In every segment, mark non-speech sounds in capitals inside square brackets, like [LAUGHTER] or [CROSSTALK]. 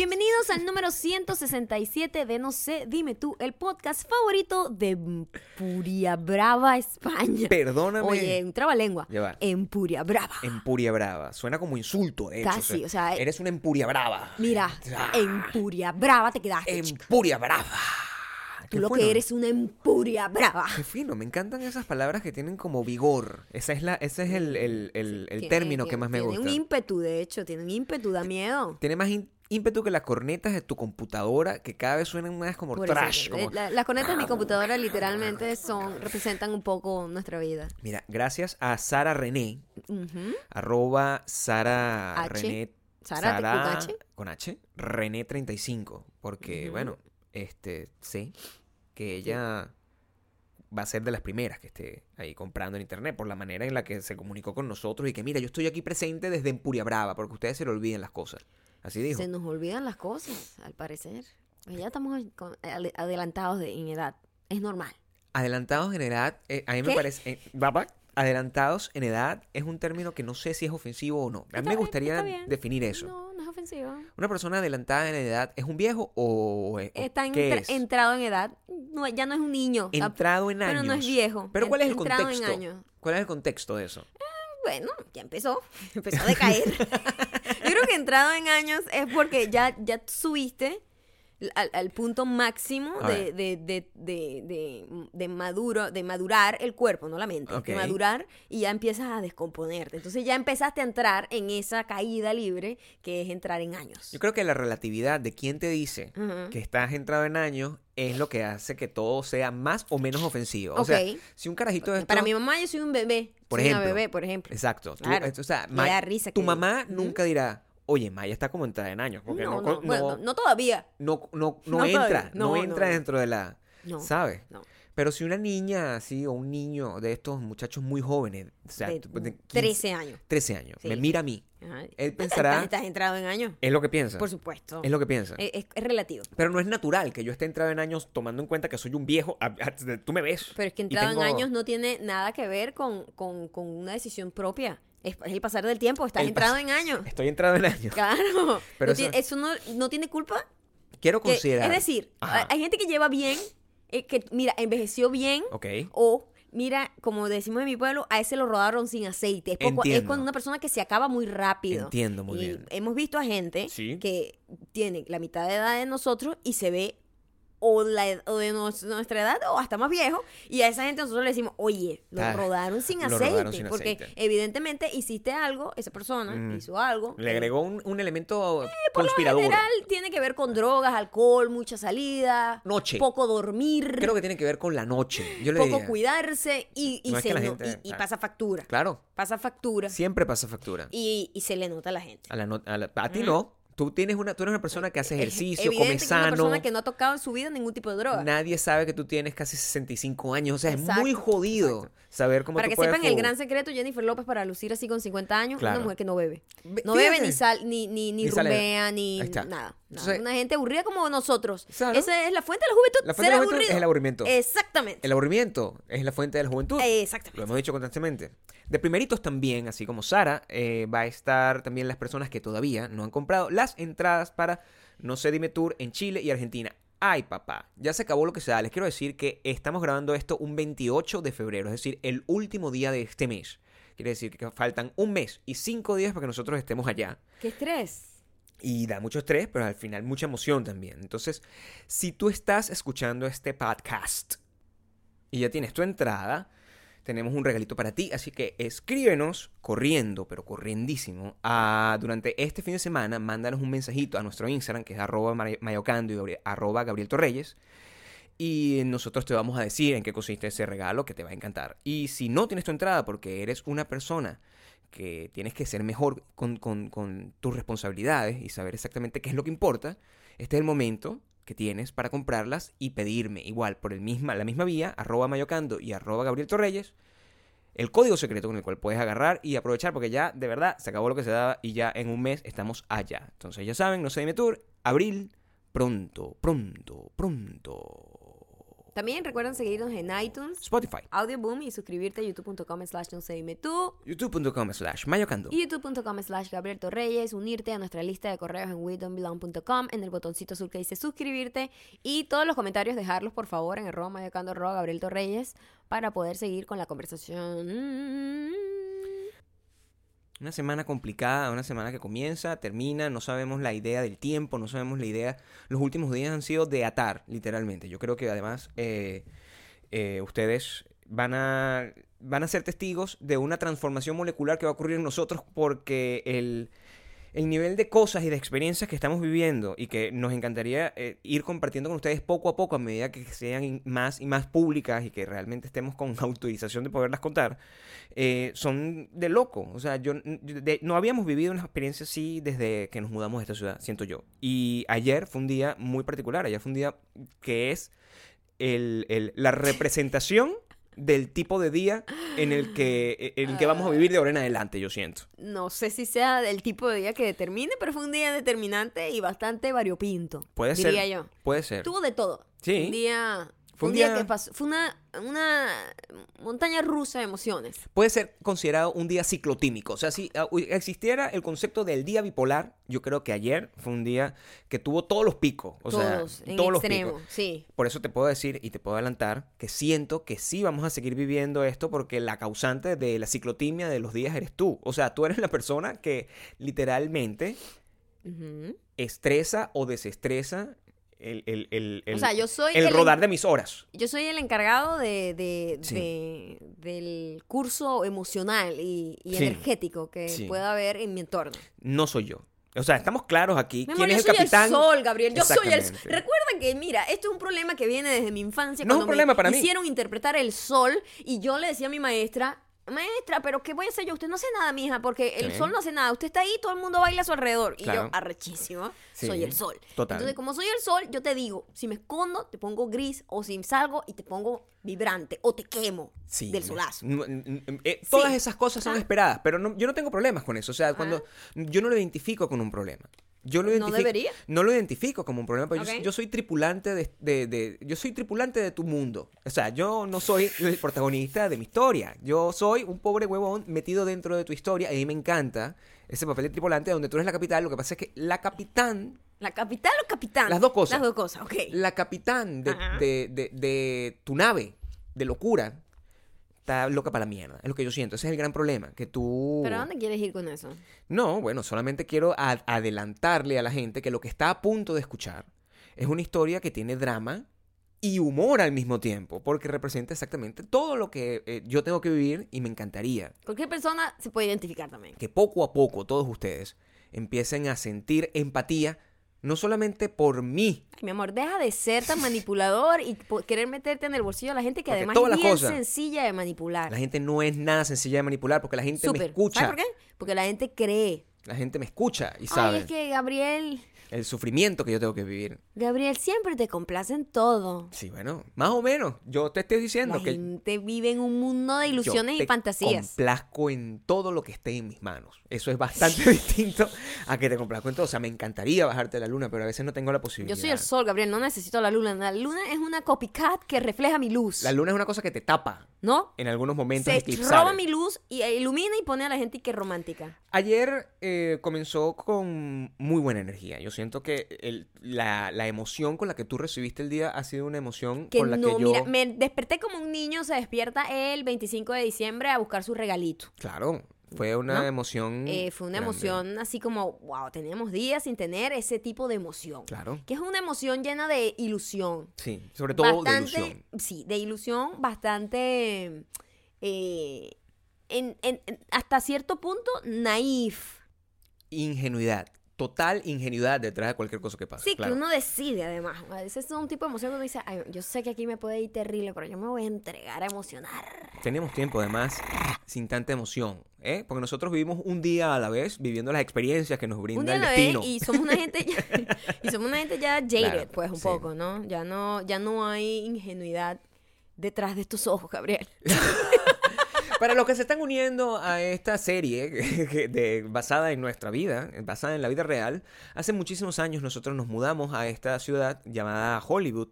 Bienvenidos al número 167 de No sé, dime tú, el podcast favorito de Empuria Brava, España. Perdóname. Oye, un trabalengua. Ya va. Empuria Brava. Empuria brava. Suena como insulto, de hecho. Casi, o sea, Eres una empuria brava. Mira, Ah. Empuria Brava te quedaste. Empuria brava. Tú lo bueno. que eres una Empuria Brava. Qué fino, me encantan esas palabras que tienen como vigor. Esa es la, ese es el, el- el- el Tiene- término que tiene- más me Tiene gusta. un ímpetu, de hecho, tiene un ímpetu, da miedo. Tiene más ímpetu que las cornetas de tu computadora, que cada vez suenan más como Por trash. eh, como- la- las cornetas de mi computadora literalmente son representan un poco nuestra vida. Mira, gracias a Sara René, arroba Sara H. René. Sara, con H. con H, René 35, porque bueno, este, sé que ella va a ser de las primeras que esté ahí comprando en internet por la manera en la que se comunicó con nosotros y que mira, yo estoy aquí presente desde Empuria Brava, porque ustedes se le olviden las cosas. Así dijo. Se nos olvidan las cosas, al parecer. Pues Ya estamos adelantados de- en edad. Es normal. Adelantados en edad, eh, a mí me ¿Qué? parece, eh, papá, adelantados en edad es un término que no sé si es ofensivo o no. A mí me gustaría bien. definir eso. No, no es ofensivo. ¿Una persona adelantada en edad es un viejo o, o Está qué es? entrado en edad. No, ya no es un niño. Ah, Entrado en años. Pero no es viejo. Pero ¿cuál es el Entrado en contexto? ¿Cuál es el contexto de eso? Bueno, ya empezó. [LAUGHS] Empezó a decaer. [LAUGHS] Creo que entrado en años es porque ya, ya subiste al, al punto máximo de, de, de, de, maduro, de madurar el cuerpo, no la mente. De madurar y ya empiezas a descomponerte. Entonces ya empezaste a entrar en esa caída libre que es entrar en años. Yo creo que la relatividad de quién te dice que estás entrado en años es lo que hace que todo sea más o menos ofensivo. O sea, si un carajito de Para mi mamá yo soy un bebé. Por soy ejemplo. una bebé, por ejemplo. Exacto. Tú- Claro. o sea, Me Ma- da risa tu que- mamá nunca dirá, oye, Maya está como entrada en años. Porque no, no, no, bueno, todavía. no, no, No entra, no, entra dentro de la... No. ¿Sabes? No. Pero si una niña así o un niño de estos muchachos muy jóvenes, o sea, De tú- de 15, 13 años. 13 años, Sí. me mira a mí, Ajá. Él pensará- Estás entrado en años. es lo que piensa. Por supuesto. Es lo que piensa. Es, es- es relativo. Pero no es natural que yo esté entrado en años tomando en cuenta que soy un viejo. Tú me ves. Pero es que entrado tengo- en años no tiene nada que ver con, con- con una decisión propia. Es, el pasar del tiempo. Estás El entrado en años. Estoy entrado en años. Claro. [LAUGHS] Pero No eso- eso no, no tiene culpa. Quiero que- considerar. es decir, Ajá. hay gente que lleva bien, eh, que mira, envejeció bien. Ok. O, mira, como decimos en mi pueblo, a ese lo rodaron sin aceite. Es, poco- es Entiendo. cuando una persona que se acaba muy rápido. Entiendo muy Y bien. Hemos visto a gente Sí. que tiene la mitad de edad de nosotros y se ve o, la o de nos- nuestra edad o hasta más viejo. Y a esa gente nosotros le decimos, oye, lo Ah, rodaron sin lo aceite. rodaron sin porque evidentemente hiciste algo, esa persona Mm. hizo algo. Le eh, agregó un, un elemento por lo conspirador. general tiene que ver con drogas, alcohol, mucha salida, Noche. poco dormir, Creo que tiene que ver con la noche. Yo le poco diría. cuidarse y, y No es se que la no- gente- y- y pasa factura. Claro. Pasa factura Siempre pasa factura. y, y se le nota a la gente. A, la no- a, la- a ti no. Tú, tienes una, tú eres una persona que hace ejercicio, come es una sano. persona que no ha tocado en su vida ningún tipo de droga. Nadie sabe que tú tienes casi 65 años. O sea, es muy Exacto, jodido exacto. Saber cómo Para tú que puedes sepan el gran secreto, Jennifer López para lucir así con 50 años, Claro. una mujer que no bebe. No bebe ni sal, ni, ni, ni Ni rumbea, ni nada. nada. Entonces- una gente aburrida como nosotros. Esa es la fuente de la juventud. La fuente de la juventud aburrido. es el aburrimiento. Exactamente. El aburrimiento es la fuente de la juventud. Lo Exactamente. hemos dicho constantemente. De primeritos también, así como Sara, eh, va a estar también las personas que todavía no han comprado las entradas para No sé Dime Tour en Chile y Argentina. Ay, papá, ya se acabó lo que se da. Les quiero decir que estamos grabando esto un 28 de febrero, es decir, el último día de este mes. Quiere decir que faltan un mes y cinco días para que nosotros estemos allá. Qué estrés. Y da mucho estrés, pero al final mucha emoción también. Entonces, si tú estás escuchando este podcast y ya tienes tu entrada, tenemos un regalito para ti. Así que escríbenos corriendo, pero corriendísimo, durante este fin de semana. Mándanos un mensajito a nuestro Instagram, que es arroba mayocando y arroba Gabriel Torreyes. Y nosotros te vamos a decir en qué consiste ese regalo que te va a encantar. Y si no tienes tu entrada porque eres una persona que tienes que ser mejor con tus responsabilidades y saber exactamente qué es lo que importa, este es el momento que tienes para comprarlas y pedirme igual por el misma, la misma vía, arroba mayocando y arroba Gabriel Torreyes, el código secreto con el cual puedes agarrar y aprovechar porque ya de verdad se acabó lo que se daba y ya en un mes estamos allá. Entonces ya saben, no sé dime tour, abril, pronto, pronto, pronto. También recuerden seguirnos en iTunes, Spotify, Audioboom y suscribirte a youtube.com slash no sé dime tú youtube.com slash mayocando. y youtube.com slash Gabriel Torreyes, unirte a nuestra lista de correos en WeDon'tBelong.com en el botoncito azul que dice suscribirte y todos los comentarios dejarlos por favor en arroba mayocando arroba Gabriel Torreyes para poder seguir con la conversación. Una semana complicada, una semana que comienza, termina, no sabemos la idea del tiempo, no sabemos la idea. Los últimos días han sido de atar, literalmente. Yo creo que además eh, eh, ustedes van a, van a ser testigos de una transformación molecular que va a ocurrir en nosotros porque el, el nivel de cosas y de experiencias que estamos viviendo y que nos encantaría eh, ir compartiendo con ustedes poco a poco a medida que sean más y más públicas y que realmente estemos con [LAUGHS] autorización de poderlas contar, eh, son de loco. O sea, yo de- no habíamos vivido una experiencia así desde que nos mudamos a esta ciudad, siento yo. Y ayer fue un día muy particular, ayer fue un día que es el- la representación del tipo de día en el que, en el que vamos a vivir de ahora en adelante, yo siento. No sé si sea del tipo de día que determine, pero fue un día determinante y bastante variopinto. Puede diría ser. yo. Puede ser. Tuvo de todo. Sí. Un día. Fue un un día, día- que pasó. Fue una, una montaña rusa de emociones. Puede ser considerado un día ciclotímico. O sea, si ah, existiera el concepto del día bipolar, yo creo que ayer fue un día que tuvo todos los picos. O todos, sea, en todos los extremo. picos. Sí. Por eso te puedo decir y te puedo adelantar que siento que sí vamos a seguir viviendo esto porque la causante de la ciclotimia de los días eres tú. O sea, tú eres la persona que literalmente estresa o desestresa el, el, el, O el- sea, yo soy el- rodar de mis horas. Yo soy el encargado de, de- Sí. de- del curso emocional y, y Sí. energético que Sí. pueda haber en mi entorno. No soy yo. O sea, estamos claros aquí. ¿Quién es yo el soy capitán? el sol, Gabriel. Yo soy el sol. Recuerda que, mira, esto es un problema que viene desde mi infancia. No es un problema me para mí. hicieron interpretar el sol y yo le decía a mi maestra, maestra, pero ¿qué voy a hacer yo? Usted no hace nada, mija, porque el Sí. sol no hace nada. Usted está ahí, todo el mundo baila a su alrededor. Y Claro. yo, arrechísimo, Sí, soy el sol. total. Entonces, como soy el sol, yo te digo, si me escondo, te pongo gris, o si salgo y te pongo vibrante, o te quemo Sí, del solazo. eh, todas esas cosas son esperadas, pero no- yo no tengo problemas con eso. O sea, cuando yo no lo identifico con un problema. Yo lo ¿No identifico, debería? No lo identifico como un problema, pero yo- Ok. yo, soy tripulante de, de- de- yo soy tripulante de tu mundo. O sea, yo no soy el protagonista de mi historia. Yo soy un pobre huevón metido dentro de tu historia y a mí me encanta ese papel de tripulante donde tú eres la capital. Lo que pasa es que la capitán ¿La capital o capitán? Las dos cosas. Las dos cosas, ok. la capitán de- de tu nave de locura está loca para la mierda. Es lo que yo siento. Ese es el gran problema. Que tú. ¿Pero a dónde quieres ir con eso? No, bueno, solamente quiero adelantarle a la gente que lo que está a punto de escuchar es una historia que tiene drama y humor al mismo tiempo. Porque representa exactamente todo lo que eh, yo tengo que vivir y me encantaría Cualquier persona se puede identificar también. que poco a poco todos ustedes empiecen a sentir empatía. No solamente por mí, Ay, mi amor, deja de ser tan manipulador y querer meterte en el bolsillo a la gente que Porque además todas es bien sencilla de manipular. La gente no es nada sencilla de manipular porque la gente me escucha. ¿Sabes por qué? Porque la gente cree. La gente me escucha y Ay, sabe es que Gabriel, el sufrimiento que yo tengo que vivir. Gabriel siempre te complace en todo. Sí, bueno, más o menos. Yo te estoy diciendo La que gente vive en un mundo de yo ilusiones te y fantasías. complazco en todo lo que esté en mis manos. Eso es bastante [LAUGHS] distinto a que te complazco en todo. O sea, me encantaría bajarte la luna, pero a veces no tengo la posibilidad. Yo soy el sol, Gabriel, no necesito la luna. La luna es una copycat que refleja mi luz. La luna es una cosa que te tapa ¿No? en algunos momentos Se eclipsales. roba mi luz y ilumina y pone a la gente que romántica. Ayer eh, comenzó con muy buena energía. Yo siento que el- la, la emoción con la que tú recibiste el día ha sido una emoción Que con la no, que yo... mira, me desperté como un niño se despierta el 25 de diciembre a buscar su regalito. Claro, fue una ¿No? emoción... Eh, fue una grande. emoción así como, wow, teníamos días sin tener ese tipo de emoción. Claro, Que es una emoción llena de ilusión. sí, sobre todo de ilusión. Sí, de ilusión bastante, eh, en- en- en- hasta cierto punto, naif. Ingenuidad, total ingenuidad detrás de cualquier cosa que pase. Sí, claro. que uno decide además. A veces es un tipo de emoción que uno dice, "Ay, yo sé que aquí me puede ir terrible, pero yo me voy a entregar a emocionar. Tenemos tiempo además sin tanta emoción, ¿eh? Porque nosotros vivimos un día a la vez viviendo las experiencias que nos brinda Un día a el vez destino. y somos una gente ya, [LAUGHS] y somos una gente ya jaded, Claro, pues un sí. poco, ¿no? Ya no ya no hay ingenuidad detrás de estos ojos, Gabriel. [LAUGHS] Para los que se están uniendo a esta serie [LAUGHS] basada en nuestra vida, basada en la vida real, hace muchísimos años nosotros nos mudamos a esta ciudad llamada Hollywood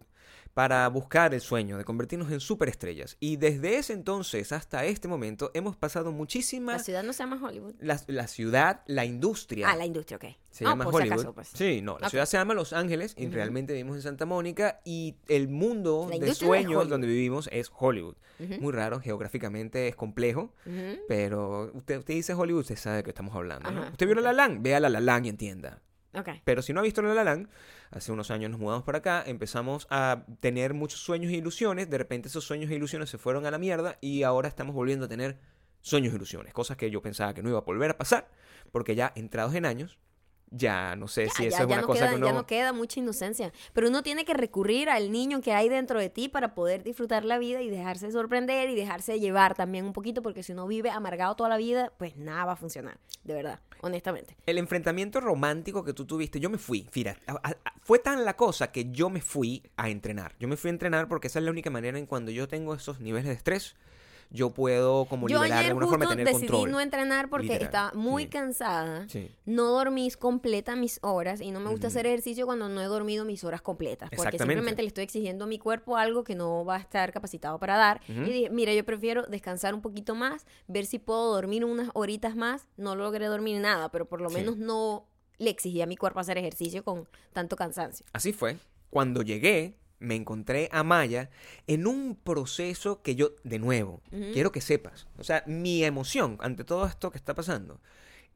para buscar el sueño de convertirnos en superestrellas. Y desde ese entonces hasta este momento hemos pasado La muchísimas... ciudad no se llama Hollywood. La, la ciudad, la industria. Ah, la industria, ok. Se llama por si Hollywood. acaso, pues. Sí, no, la ciudad se llama Los Ángeles y realmente vivimos en Santa Mónica y el mundo La de sueños Hollywood. donde vivimos es Hollywood. Muy raro, geográficamente es complejo, pero usted, usted dice Hollywood, usted sabe de qué estamos hablando. ¿no? ¿Usted vio La ok. La Land? Vea La La Land y entienda. Ok. Pero si no ha visto La La Land, hace unos años nos mudamos para acá, empezamos a tener muchos sueños e ilusiones, de repente esos sueños e ilusiones se fueron a la mierda y ahora estamos volviendo a tener sueños e ilusiones, cosas que yo pensaba que no iba a volver a pasar, porque ya entrados en años, ya no sé si Ya, eso ya- es ya una no cosa queda, que uno... ya no queda mucha inocencia. Pero uno tiene que recurrir al niño que hay dentro de ti para poder disfrutar la vida y dejarse sorprender y dejarse llevar también un poquito, porque si uno vive amargado toda la vida, pues nada va a funcionar. De verdad, honestamente. El enfrentamiento romántico que tú tuviste, yo me fui, fíjate, a- a- a- fue tan la cosa que yo me fui a entrenar. Yo me fui a entrenar porque esa es la única manera en cuando yo tengo esos niveles de estrés, yo puedo como Yo liberar de ayer alguna forma justo tener decidí control. no entrenar porque literal, estaba muy sí. cansada. Sí. No dormí completa mis horas y no me gusta Ujú. hacer ejercicio cuando no he dormido mis horas completas. Porque simplemente le estoy exigiendo a mi cuerpo algo que no va a estar capacitado para dar. Y dije, mira, yo prefiero descansar un poquito más, ver si puedo dormir unas horitas más. No logré dormir nada, pero por lo Sí. menos no le exigí a mi cuerpo hacer ejercicio con tanto cansancio. Así fue. Cuando llegué, me encontré a Maya en un proceso que yo, de nuevo, quiero que sepas. O sea, mi emoción ante todo esto que está pasando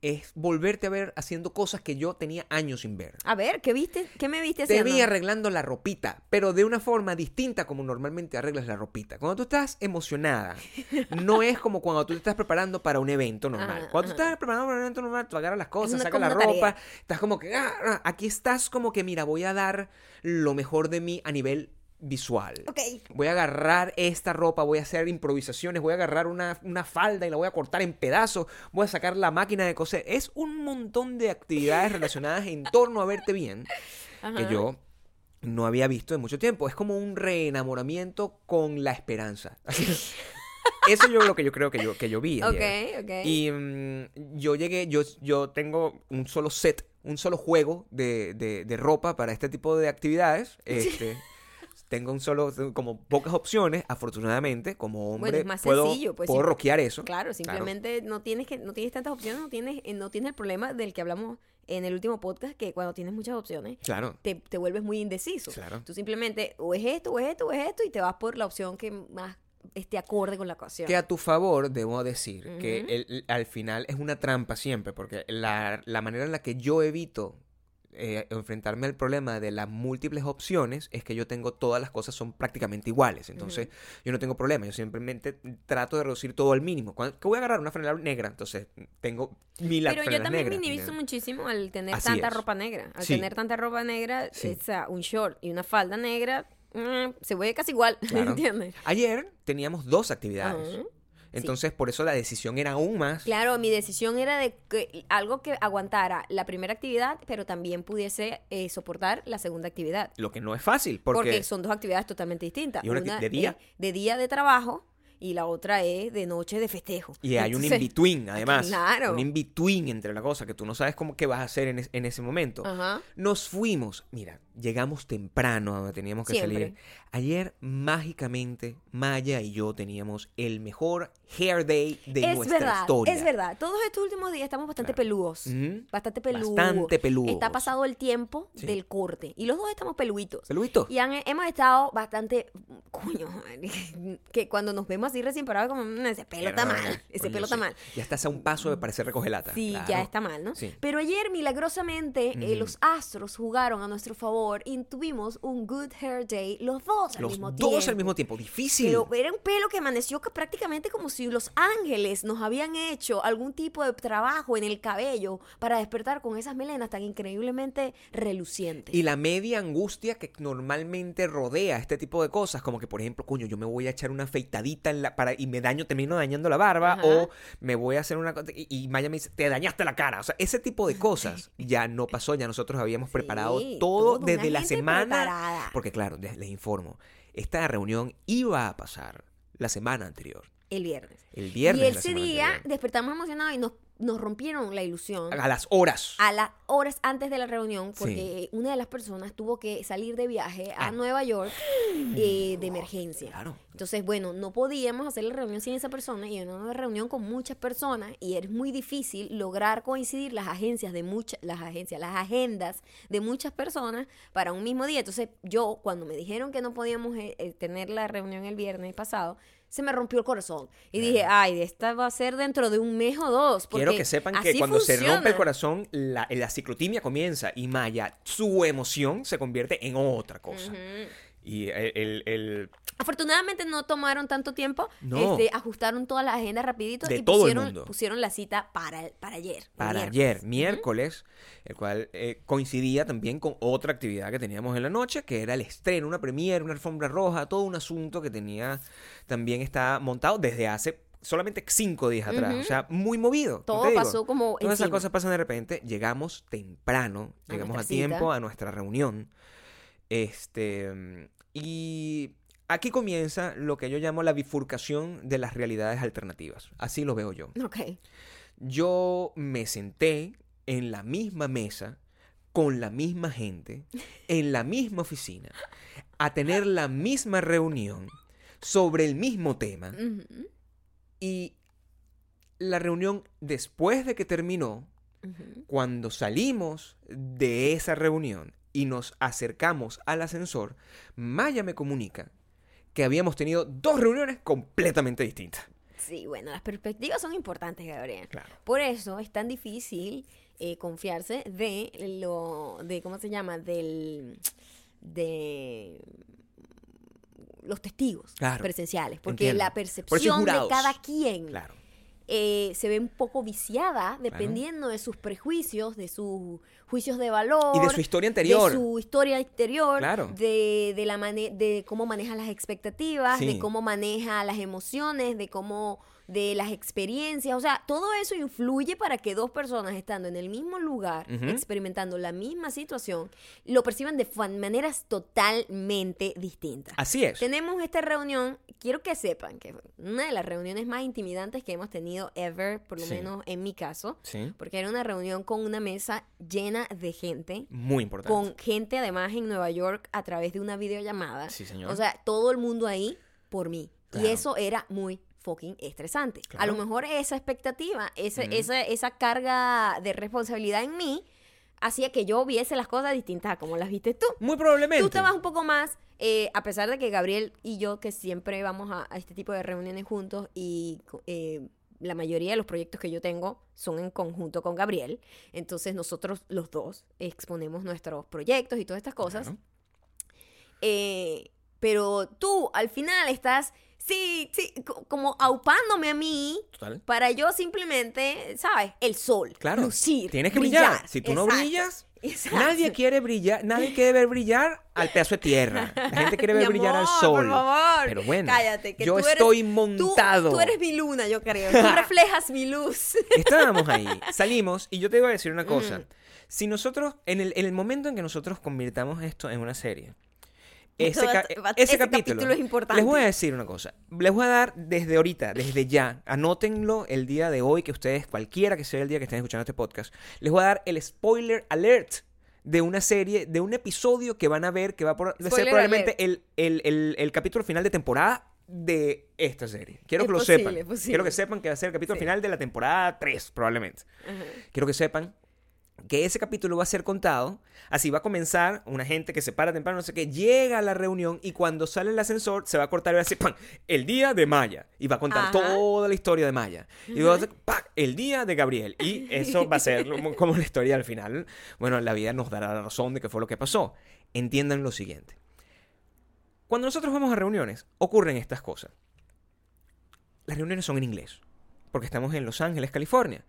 es volverte a ver haciendo cosas que yo tenía años sin ver. A ver, ¿qué viste? ¿Qué me viste Te haciendo? vi arreglando la ropita, pero de una forma distinta como normalmente arreglas la ropita. Cuando tú estás emocionada, [LAUGHS] no es como cuando tú te estás preparando para un evento normal. Ajá, Cuando tú ajá. estás preparando para un evento normal, tú agarras las cosas, una- sacas la ropa, tarea. estás como que... ah, ah. Aquí estás como que, mira, voy a dar lo mejor de mí a nivel visual. Ok. Voy a agarrar esta ropa, voy a hacer improvisaciones, voy a agarrar una, una falda y la voy a cortar en pedazos, voy a sacar la máquina de coser. Es un montón de actividades [LAUGHS] relacionadas en torno a verte bien Ajá. que yo no había visto en mucho tiempo. Es como un reenamoramiento con la esperanza. [LAUGHS] Eso yo lo que yo creo que yo, que yo vi. ayer. Ok, ok. Y mm, yo llegué, yo, yo tengo un solo set, un solo juego de, de- de ropa para este tipo de actividades. Este, tengo un solo, como pocas opciones, afortunadamente, como hombre, Bueno, es más puedo, sencillo, pues, puedo sí. rockear eso. Claro, simplemente no tienes que no tienes tantas opciones, no tienes eh, no tienes el problema del que hablamos en el último podcast que cuando tienes muchas opciones Claro, te, te vuelves muy indeciso. Claro. Tú simplemente o es esto, o es esto, o es esto y te vas por la opción que más esté acorde con la ocasión. Que a tu favor debo decir que Ujú. el- el- al final es una trampa siempre, porque la, la manera en la que yo evito eh, enfrentarme al problema de las múltiples opciones es que yo tengo todas las cosas son prácticamente iguales. Entonces yo no tengo problema, yo simplemente trato de reducir todo al mínimo. Que voy a agarrar una franela negra, entonces tengo mil Pero yo también negras. ¿entiendes? muchísimo al tener Así tanta es. ropa negra. Al Sí. tener tanta ropa negra, Sí. un short y una falda negra, mm, se ve casi igual, [LAUGHS] Claro. ¿entiendes? Ayer teníamos dos actividades. Ajá. Entonces por eso la decisión era aún más... Claro, mi decisión era de que algo que aguantara la primera actividad, pero también pudiese eh, soportar la segunda actividad. Lo que no es fácil, Porque, porque... son dos actividades totalmente distintas. ¿Y una Una de día? es de día de trabajo y la otra es de noche de festejo. Y hay un in-between, [LAUGHS] además. Claro. Un in-between entre la cosa que tú no sabes cómo qué vas a hacer en, es- en ese momento. Ajá. Nos fuimos. Mira, llegamos temprano a donde teníamos que Siempre. salir. Ayer, mágicamente, Maya y yo teníamos el mejor hair day de es nuestra verdad, historia. es verdad. Todos estos últimos días estamos bastante Claro. peludos. Ujú. Bastante peludos. Bastante peludos. Está pasado el tiempo Sí. del corte. Y los dos estamos peluitos. Saludito. Y han- hemos estado bastante, coño, [LAUGHS] que cuando nos vemos así recién parados, como, "Mm, ese pelo está mal, ese pelo está sí. mal. Ya estás a un paso de parecer recogelata. Sí, ya está mal, ¿no? Sí. Pero ayer, milagrosamente, eh, los astros jugaron a nuestro favor y tuvimos un good hair day, los dos al Los mismo dos tiempo. al mismo tiempo. Difícil. Pero era un pelo que amaneció que prácticamente como si los ángeles nos habían hecho algún tipo de trabajo en el cabello para despertar con esas melenas tan increíblemente relucientes. Y la media angustia que normalmente rodea este tipo de cosas, como que por ejemplo, coño, yo me voy a echar una afeitadita en la, para, y me daño, termino dañando la barba, Ajá. o me voy a hacer una y, y Maya me dice, te dañaste la cara. O sea, ese tipo de [LAUGHS] cosas ya no pasó, ya nosotros habíamos preparado todo, desde una la semana. preparada. Porque claro, les, les informo, esta reunión iba a pasar la semana anterior. el viernes. El viernes. y ese día anterior. despertamos emocionados y nos, nos rompieron la ilusión A las horas. a las horas antes de la reunión porque una de las personas tuvo que salir de viaje a Ah. Nueva York [GASPS] eh, de emergencia. Claro. Entonces, bueno, no podíamos hacer la reunión sin esa persona y era una reunión con muchas personas y es muy difícil lograr coincidir las agencias de muchas, las agencias, las agendas de muchas personas para un mismo día. Entonces, yo cuando me dijeron que no podíamos eh, eh, tener la reunión el viernes pasado, se me rompió el corazón y dije, ay, esta va a ser dentro de un mes o dos. Quiero que sepan que cuando se rompe el corazón, la, la ciclotimia comienza y Maya, su emoción se convierte en otra cosa. Y el, el- el- Afortunadamente no tomaron tanto tiempo, No. este, ajustaron todas las agendas rapidito De y todo el pusieron, mundo. pusieron la cita para, para ayer. para miércoles. ayer, miércoles, el cual eh, coincidía también con otra actividad que teníamos en la noche, que era el estreno, una premiere, una alfombra roja, todo un asunto que tenía, también está montado desde hace solamente cinco días atrás. Ujú. O sea, muy movido. Todo pasó como Todas esas encima. cosas pasan de repente. Llegamos temprano, A llegamos a tiempo cita. a nuestra reunión. Este. Y aquí comienza lo que yo llamo la bifurcación de las realidades alternativas. Así lo veo yo. Ok. Yo me senté en la misma mesa, con la misma gente, [LAUGHS] en la misma oficina, a tener la misma reunión sobre el mismo tema. Y la reunión, después de que terminó, cuando salimos de esa reunión y nos acercamos al ascensor, Maya me comunica que habíamos tenido dos reuniones completamente distintas. Sí, bueno, las perspectivas son importantes, Gabriel. Claro. Por eso es tan difícil eh, confiarse de lo, de, ¿cómo se llama? Del, de los testigos Claro, presenciales. Porque entiendo. la percepción de cada quien Claro. Eh, se ve un poco viciada dependiendo de sus prejuicios, de sus juicios de valor. Y de su historia anterior. De su historia exterior, Claro. de, de la mane- de cómo maneja las expectativas, Sí. de cómo maneja las emociones, de cómo de las experiencias, o sea, todo eso influye para que dos personas estando en el mismo lugar, experimentando la misma situación, lo perciban de maneras totalmente distintas. Así es. Tenemos esta reunión, quiero que sepan que fue una de las reuniones más intimidantes que hemos tenido ever, por lo Sí. menos en mi caso, Sí. porque era una reunión con una mesa llena de gente, Muy importante. con gente además en Nueva York a través de una videollamada. Sí, señor. O sea, todo el mundo ahí por mí. Claro. Y eso era muy fucking estresante. A Claro. lo mejor esa expectativa, ese- Ujú. esa, esa carga de responsabilidad en mí hacía que yo viese las cosas distintas a como las viste tú. Muy probablemente. Tú estabas un poco más, eh, a pesar de que Gabriel y yo, que siempre vamos a, a este tipo de reuniones juntos y eh, la mayoría de los proyectos que yo tengo son en conjunto con Gabriel, entonces nosotros los dos exponemos nuestros proyectos y todas estas cosas. Claro. Eh, pero tú al final estás, sí, sí, co- como aupándome a mí Total. para yo simplemente, ¿sabes? El sol, Claro. lucir, Tienes que brillar. Si tú no brillas, exacto. nadie quiere brillar. Nadie quiere ver brillar al pedazo de tierra. La gente quiere [LAUGHS] ver brillar al sol. Por favor. Pero bueno, Cállate, que yo tú eres- estoy tú- montado. Tú, eres mi luna, yo creo. Tú [LAUGHS] reflejas mi luz. Estábamos ahí, salimos y yo te voy a decir una cosa. Ujú. Si nosotros, en el, en el momento en que nosotros convirtamos esto en una serie, ese, ese ese capítulo, capítulo es importante. les voy a decir una cosa. Les voy a dar desde ahorita, desde ya, anótenlo el día de hoy, que ustedes, cualquiera que sea el día que estén escuchando este podcast, les voy a dar el spoiler alert de una serie, de un episodio que van a ver, que va a ser probablemente el, el- el- el capítulo final de temporada de esta serie. Quiero Es que lo sepan. Quiero que sepan que va a ser el capítulo Sí. final de la temporada 3, probablemente. Ajá. Quiero que sepan que ese capítulo va a ser contado. Así va a comenzar una gente que se para temprano, no sé qué, llega a la reunión y cuando sale el ascensor se va a cortar y va a decir, ¡pam! El día de Maya. Y va a contar Ajá. toda la historia de Maya. Y va a decir, ¡pam! El día de Gabriel. Y [LAUGHS] eso va a ser como- como la historia al final. Bueno, la vida nos dará la razón de qué fue lo que pasó. Entiendan lo siguiente. Cuando nosotros vamos a reuniones, ocurren estas cosas. Las reuniones son en inglés, porque estamos en Los Ángeles, California.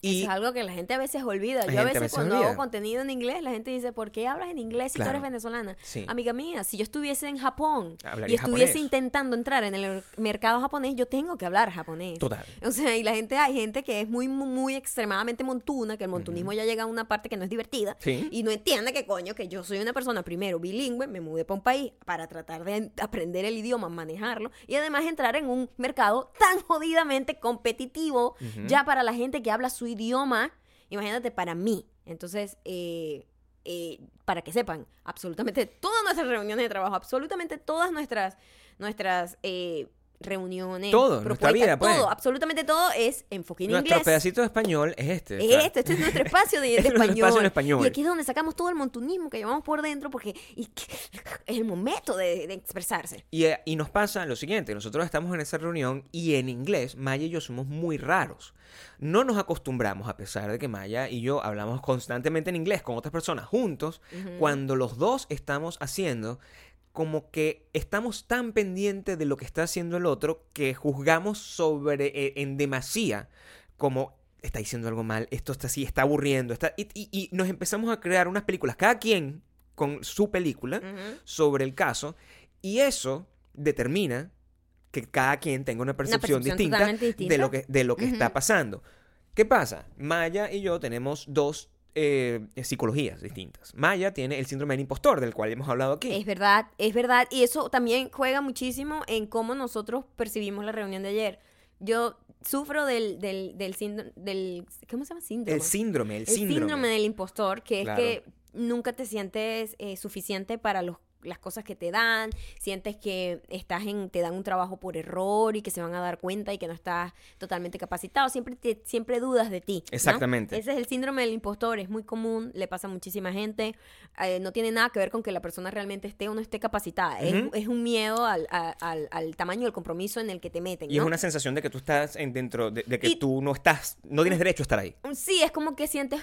Y es algo que la gente a veces olvida. Yo a veces, veces cuando olvida. hago contenido en inglés, la gente dice, ¿por qué hablas en inglés si tú Claro. eres venezolana? Sí. Amiga mía, si yo estuviese en Japón y Hablaría estuviese japonés. intentando entrar en el mercado japonés, yo tengo que hablar japonés. Total. O sea, y la gente, hay gente que es muy, muy, extremadamente montuna, que el montunismo ya llega a una parte que no es divertida Sí. y no entiende que coño, que yo soy una persona primero bilingüe, me mudé para un país para tratar de aprender el idioma, manejarlo y además entrar en un mercado tan jodidamente competitivo ya para la gente que habla su idioma, imagínate para mí. Entonces, eh, eh, para que sepan, absolutamente todas nuestras reuniones de trabajo, absolutamente todas nuestras, nuestras eh, reuniones, Todo, nuestra vida, pues. todo, absolutamente todo es enfoque en Nuestro inglés. pedacito de español es este. Es sea, este, este es nuestro [LAUGHS] espacio de, de Es nuestro español. espacio en español. Y aquí es donde sacamos todo el montunismo que llevamos por dentro porque y es el momento de, de expresarse. Y, eh, y nos pasa lo siguiente, nosotros estamos en esa reunión y en inglés Maya y yo somos muy raros. No nos acostumbramos, a pesar de que Maya y yo hablamos constantemente en inglés con otras personas juntos, cuando los dos estamos haciendo como que estamos tan pendientes de lo que está haciendo el otro que juzgamos sobre eh, en demasía como está diciendo algo mal, esto está así, está aburriendo, está y, y- y nos empezamos a crear unas películas, cada quien con su película sobre el caso y eso determina que cada quien tenga una percepción, percepción distinta, totalmente distinta. de lo que, de lo que está pasando. ¿Qué pasa? Maya y yo tenemos dos eh, psicologías distintas. Maya tiene el síndrome del impostor, del cual hemos hablado aquí. Es verdad, es verdad. Y eso también juega muchísimo en cómo nosotros percibimos la reunión de ayer. Yo sufro del, del, del síndrome, del, ¿cómo se llama? Síndrome. el síndrome, el El síndrome. síndrome del impostor, que Claro. es que nunca te sientes eh, suficiente para los las cosas que te dan, sientes que estás en, te dan un trabajo por error y que se van a dar cuenta y que no estás totalmente capacitado, siempre te- siempre dudas de ti. ¿no? Exactamente. Ese es el síndrome del impostor, es muy común, le pasa a muchísima gente, eh, no tiene nada que ver con que la persona realmente esté o no esté capacitada, es- un miedo al, al- al tamaño del compromiso en el que te meten. Y es una sensación de que tú estás en dentro, de, de que Y- tú no estás, no tienes derecho a estar ahí. Sí, es como que sientes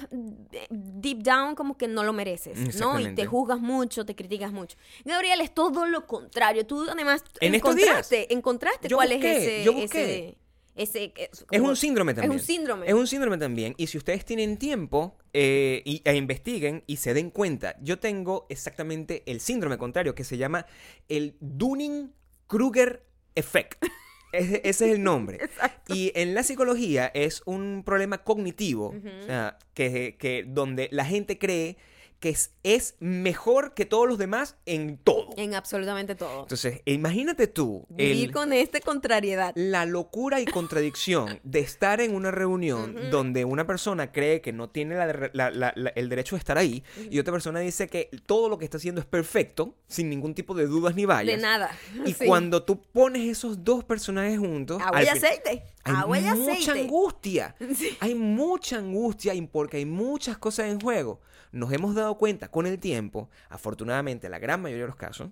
eh, deep down como que no lo mereces, ¿no? Y te juzgas mucho, te criticas mucho. Gabriel, es todo lo contrario. Tú además En estos encontraste, encontraste yo cuál busqué, es ese... yo busqué. ese- ese- que- Es un síndrome también. Es un síndrome. Es un síndrome también. Y si ustedes tienen tiempo eh, y, e investiguen y se den cuenta, yo tengo exactamente el síndrome contrario que se llama el Dunning-Kruger Effect. [LAUGHS] Ese, ese es el nombre. Y en la psicología es un problema cognitivo, o sea, que, que donde la gente cree que es, es mejor que todos los demás en todo. En absolutamente todo. Entonces, imagínate tú Vivir el- con esta contrariedad. la locura y contradicción de estar en una reunión donde una persona cree que no tiene la- la- la- la- el derecho de estar ahí y otra persona dice que todo lo que está haciendo es perfecto, sin ningún tipo de dudas ni De vallas. nada. Y [LAUGHS] Sí. cuando tú pones esos dos personajes juntos, Agua y aceite. Hay Agua y mucha aceite. angustia. [LAUGHS] Sí. Hay mucha angustia porque hay muchas cosas en juego. Nos hemos dado cuenta con el tiempo, afortunadamente, la gran mayoría de los casos,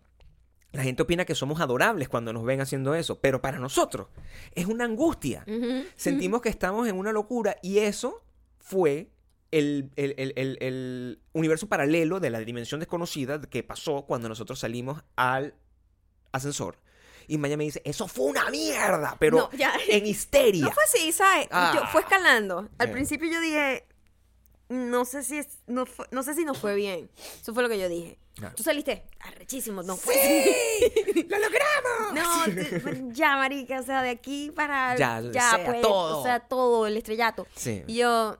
la gente opina que somos adorables cuando nos ven haciendo eso, pero para nosotros es una angustia. Sentimos que estamos en una locura y eso fue el, el- el- el- el universo paralelo de la dimensión desconocida que pasó cuando nosotros salimos al ascensor. Y Maya me dice, eso fue una mierda, pero No, ya. en [LAUGHS] histeria. No fue así, ¿sabes? Ah. Yo- fue escalando. Al Eh. principio yo dije, no sé si es, no, fue- no sé si nos fue bien. Eso fue lo que yo dije. Claro. Tú saliste arrechísimo, no fue. ¡Sí! ¡Lo logramos! [LAUGHS] No, te- ya, marica, o sea, de aquí para [LAUGHS] Ya, sea, pues, todo. o sea, todo el estrellato. Sí. Y yo,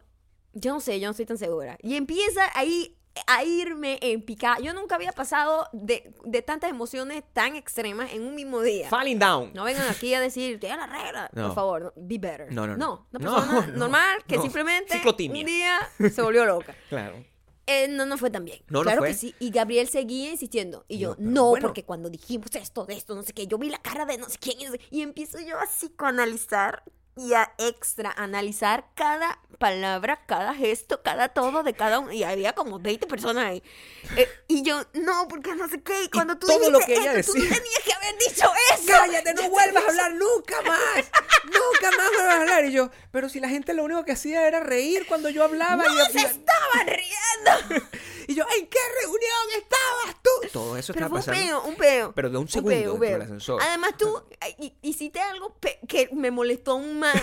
yo no sé, yo no estoy tan segura. Y empieza ahí a irme en picada. Yo nunca había pasado de, de tantas emociones tan extremas en un mismo día. Falling down. No vengan aquí a decir, da la regla. No. Por favor, no, be better. No, no, no. No, no, No, pasó nada. no, normal, que no. simplemente Ciclotimia. un día se volvió loca. [LAUGHS] Claro. Eh, no, no fue tan bien. No, no claro fue. que sí. Y Gabriel seguía insistiendo. Y yo, No, no, bueno. porque cuando dijimos esto, de esto, no sé qué, yo vi la cara de no sé quién. Y empiezo yo a psicoanalizar y a extra analizar cada palabra, cada gesto, cada todo de cada uno. Y había como 20 personas ahí. Eh, y yo, no, porque no sé qué. Y cuando tú todo dijiste lo que ella esto, tú decía. tenías que haber dicho eso. ¡Cállate! ¡No vuelvas a hablar nunca más! ¡Nunca más vuelvas a hablar! Y yo, pero si la gente lo único que hacía era reír cuando yo hablaba. ¡No y, se estaban riendo! [LAUGHS] y yo, ¿en qué reunión estabas tú? todo eso Pero estaba fue un pasando. peo, un peo. Pero de un Un segundo peo, un dentro del peo. ascensor. Además tú [LAUGHS] hi- hiciste algo que me molestó aún más.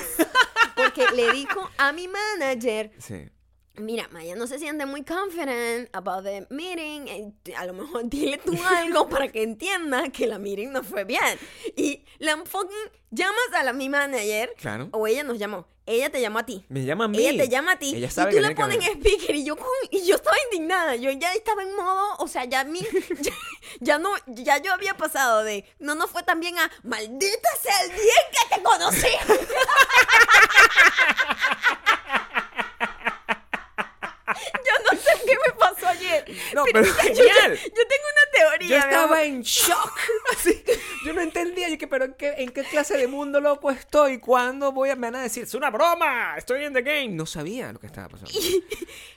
Porque le dijo a mi manager, Sí. Mira, Maya no se siente muy confident about the meeting. eh, A lo mejor [LAUGHS] dile tú algo para que entienda que la meeting no fue bien. Y la fucking llamas a la mi manager. Claro. O ella nos llamó. Ella te llamó a ti. Me llama a mí. Ella te llama a ti Ella y sabe tú que le pones en speaker y yo con- y yo estaba indignada. Yo ya estaba en modo, o sea, ya mí [LAUGHS] [LAUGHS] ya, ya no ya yo había pasado de no no fue tan bien a maldita sea el día en que te conocí. [LAUGHS] yo no sé qué me pasó ayer. No, pero [LAUGHS] yo- genial. Yo, tengo una teoría. Yo estaba amor. en shock. [LAUGHS] Así, yo no entendía. Yo que, pero ¿en qué, ¿en qué clase de mundo loco estoy? ¿Cuándo voy a, me van a decir, es una broma? Estoy en the game. No sabía lo que estaba pasando.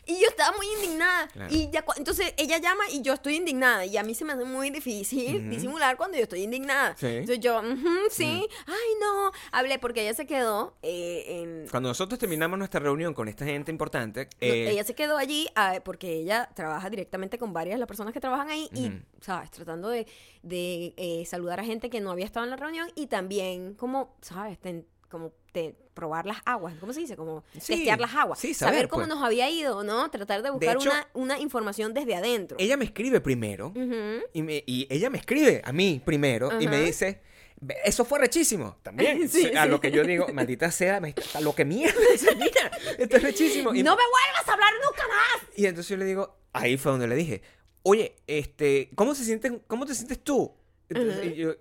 Y [LAUGHS] yo estaba muy indignada. Claro. Y ya, entonces ella llama y yo estoy indignada. Y a mí se me hace muy difícil disimular cuando yo estoy indignada. Sí. Entonces yo, "Ujú, sí, ay no. Hablé porque ella se quedó eh, en. Cuando nosotros terminamos nuestra reunión con esta gente importante, no, eh, ella se quedó allí ah, porque ella trabaja directamente con varias de las personas que trabajan ahí y. ¿sabes? Tratando de, de, eh, saludar a gente que no había estado en la reunión y también como, ¿sabes? Ten- como te- probar las aguas, ¿cómo se dice? Como Sí, testear las aguas. sí, saber, saber, cómo pues. nos había ido, ¿no? Tratar de buscar hecho, una, una información desde adentro. ella me escribe primero. Y, me- y ella me escribe a mí primero y me dice, "Ve, eso fue rechísimo. También. [LAUGHS] Sí, a sí. lo que yo digo, maldita sea, a lo que mierda. [LAUGHS] Mira, esto es rechísimo. Y, No me vuelvas a hablar nunca más. y entonces yo le digo, ahí fue donde le dije, oye, este, ¿cómo, se sienten, cómo te sientes tú? Entonces, Ajá. y yo,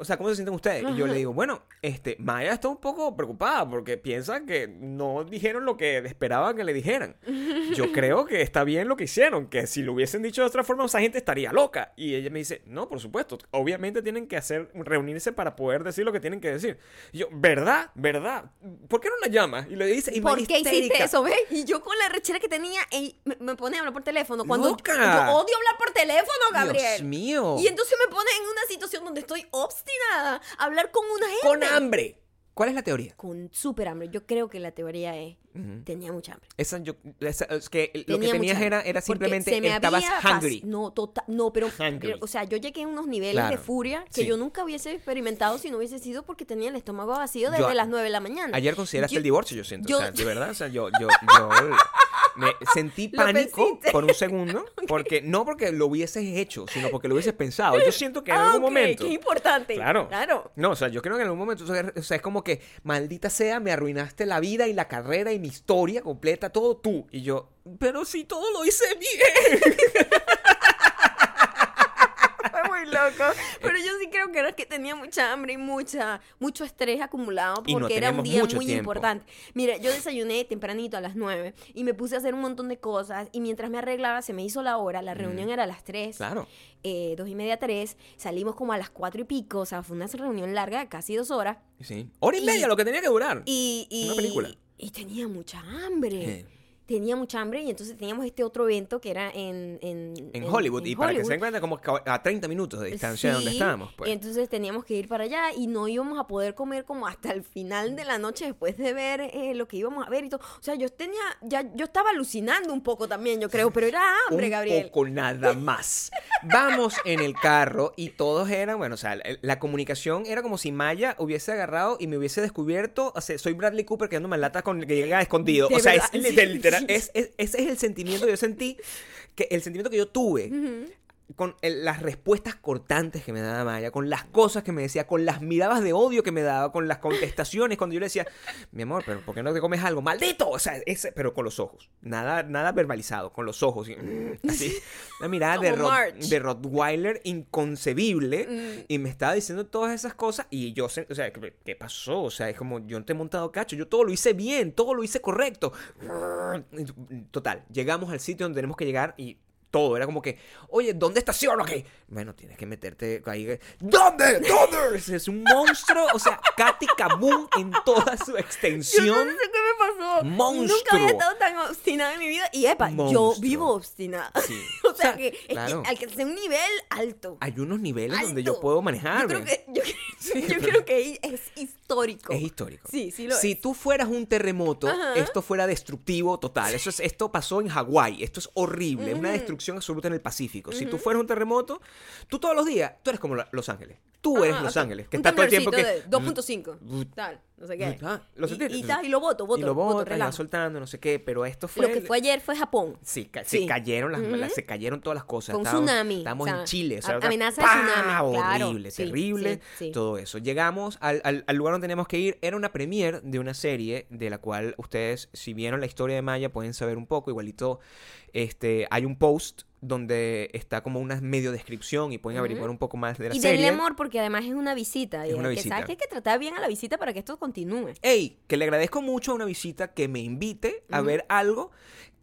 o sea, ¿cómo se sienten ustedes? Y yo Ajá. le digo, bueno, este, Maya está un poco preocupada porque piensa que no dijeron lo que esperaba que le dijeran. Yo [LAUGHS] creo que está bien lo que hicieron, que si lo hubiesen dicho de otra forma, esa gente estaría loca. Y ella me dice, no, por supuesto, obviamente tienen que hacer, reunirse para poder decir lo que tienen que decir. Y yo, ¿verdad? ¿Verdad? ¿Por qué no la llamas? Y le dice, y ¿Por qué hiciste eso, ves? Y yo con la rechera que tenía, ey, me, me pone a hablar por teléfono. Cuando Loca. yo odio hablar por teléfono, Gabriel. Dios mío. Y entonces me pone en una situación donde estoy obstinada a hablar con una gente. Con hambre. ¿Cuál es la teoría? Con súper hambre. Yo creo que la teoría es, Tenía mucha hambre. Esa, yo, esa- es que lo que tenías era, era simplemente se me estabas había hungry. No, tota- no, pero, Hungry. pero, o sea, yo llegué a unos niveles Claro. de furia que Sí. yo nunca hubiese experimentado si no hubiese sido porque tenía el estómago vacío desde Yo- las 9 de la mañana. Ayer consideraste Yo- el divorcio, yo siento. yo- o sea, de [LAUGHS] verdad, o sea, yo, yo, yo me sentí [LAUGHS] pánico por un segundo, [LAUGHS] porque no porque lo hubieses hecho, sino porque lo hubieses pensado. Yo siento que en Ah, algún ok, momento. Qué importante. Claro. Claro. No, o sea, yo creo que en algún momento, o sea, es como que, maldita sea, me arruinaste la vida y la carrera y mi historia completa, todo tú. Y yo, pero si todo lo hice bien. [LAUGHS] Fue muy loco. Pero yo sí creo que era que tenía mucha hambre y mucha, mucho estrés acumulado no porque era un día muy tiempo. importante. Mira, yo desayuné tempranito a las 9 y me puse a hacer un montón de cosas y mientras me arreglaba se me hizo la hora, la reunión era a las 3. Claro. eh, dos y media, tres, salimos como a las cuatro y pico, o sea, fue una reunión larga de casi dos horas. Sí. Hora y Y- media, lo que tenía que durar. Y, y, Una película. Y tenía mucha hambre. Tenía mucha hambre y entonces teníamos este otro evento que era en... En, En Hollywood, en y para que se den cuenta, como a 30 minutos de distancia de donde estábamos. Pues. Entonces teníamos que ir para allá y no íbamos a poder comer como hasta el final de la noche después de ver eh, lo que íbamos a ver y todo. O sea, yo tenía, ya, yo estaba alucinando un poco también, yo creo, pero era hambre, un Gabriel. poco nada más. Vamos en el carro y todos eran, bueno, o sea, la, la comunicación era como si Maya hubiese agarrado y me hubiese descubierto, o sea, soy Bradley Cooper quedándome en lata con que llega escondido. O sea, verdad, es literal, literal, sí. Es, es- ese es el sentimiento que yo sentí, que el sentimiento que yo tuve. Con el- las respuestas cortantes que me daba Maya, con las cosas que me decía, con las miradas de odio que me daba, con las contestaciones, cuando yo le decía, mi amor, pero ¿por qué no te comes algo? ¡Maldito! O sea, ese, pero con los ojos. Nada, nada verbalizado, con los ojos. y, mm, Así. [LAUGHS] Una mirada de, Marge. de Rottweiler inconcebible. Mm. Y me estaba diciendo todas esas cosas. Y yo, sé- o sea, ¿qué, qué pasó? O sea, es como, yo no te he montado cacho. Yo todo lo hice bien, todo lo hice correcto. Total, llegamos al sitio donde tenemos que llegar y todo. Era como que, oye, ¿dónde estaciono aquí? Bueno, tienes que meterte ahí. ¿Dónde? ¿Dónde? Es- [LAUGHS] Es un monstruo. O sea, Katy Kabum en toda su Yo no extensión. sé qué me pasó. Monstruo. Nunca había estado tan obstinada en mi vida. Y epa, yo vivo obstinada. Sí. [LAUGHS] o sea, que, es que alcancé un nivel alto. Hay unos niveles donde yo puedo Yo manejarme. creo que, yo, [LAUGHS] Sí, yo pero- creo que es histórico. Es histórico. Sí, sí lo si es. tú fueras un terremoto, Ajá. esto fuera destructivo total. Eso es, esto pasó en Hawái. Esto es horrible. Una destrucción absoluta en el Pacífico. Si tú fueras un terremoto, tú todos los días, tú eres como Los Ángeles. Tú eres Ah, Los ok. Ángeles. Que Un está todo el tiempo que. temblorcito de 2.5. Tal, no sé qué. Ah, lo y, y, tal, y lo voto, voto. y lo voto, botas, y soltando, no sé qué. Pero esto fue. Lo que fue ayer fue Japón. Sí, ca- Sí. se cayeron las, Ujú. las- se cayeron todas las cosas. Con Estábamos- tsunami, Estábamos o sea, en Chile. o sea, amenaza de tsunami, claro. Horrible, Sí, terrible. sí, sí. Todo eso. Llegamos al, al- al lugar teníamos que ir. Era una premiere de una serie de la cual ustedes, si vieron la historia de Maya, pueden saber un poco. Igualito, este, hay un post donde está como una medio descripción y pueden averiguar un poco más de la Y serie. denle amor porque además es una visita. y Es una que visita. sabes que hay que tratar bien a la visita para que esto continúe. Ey, que le agradezco mucho a una visita que me invite a ver algo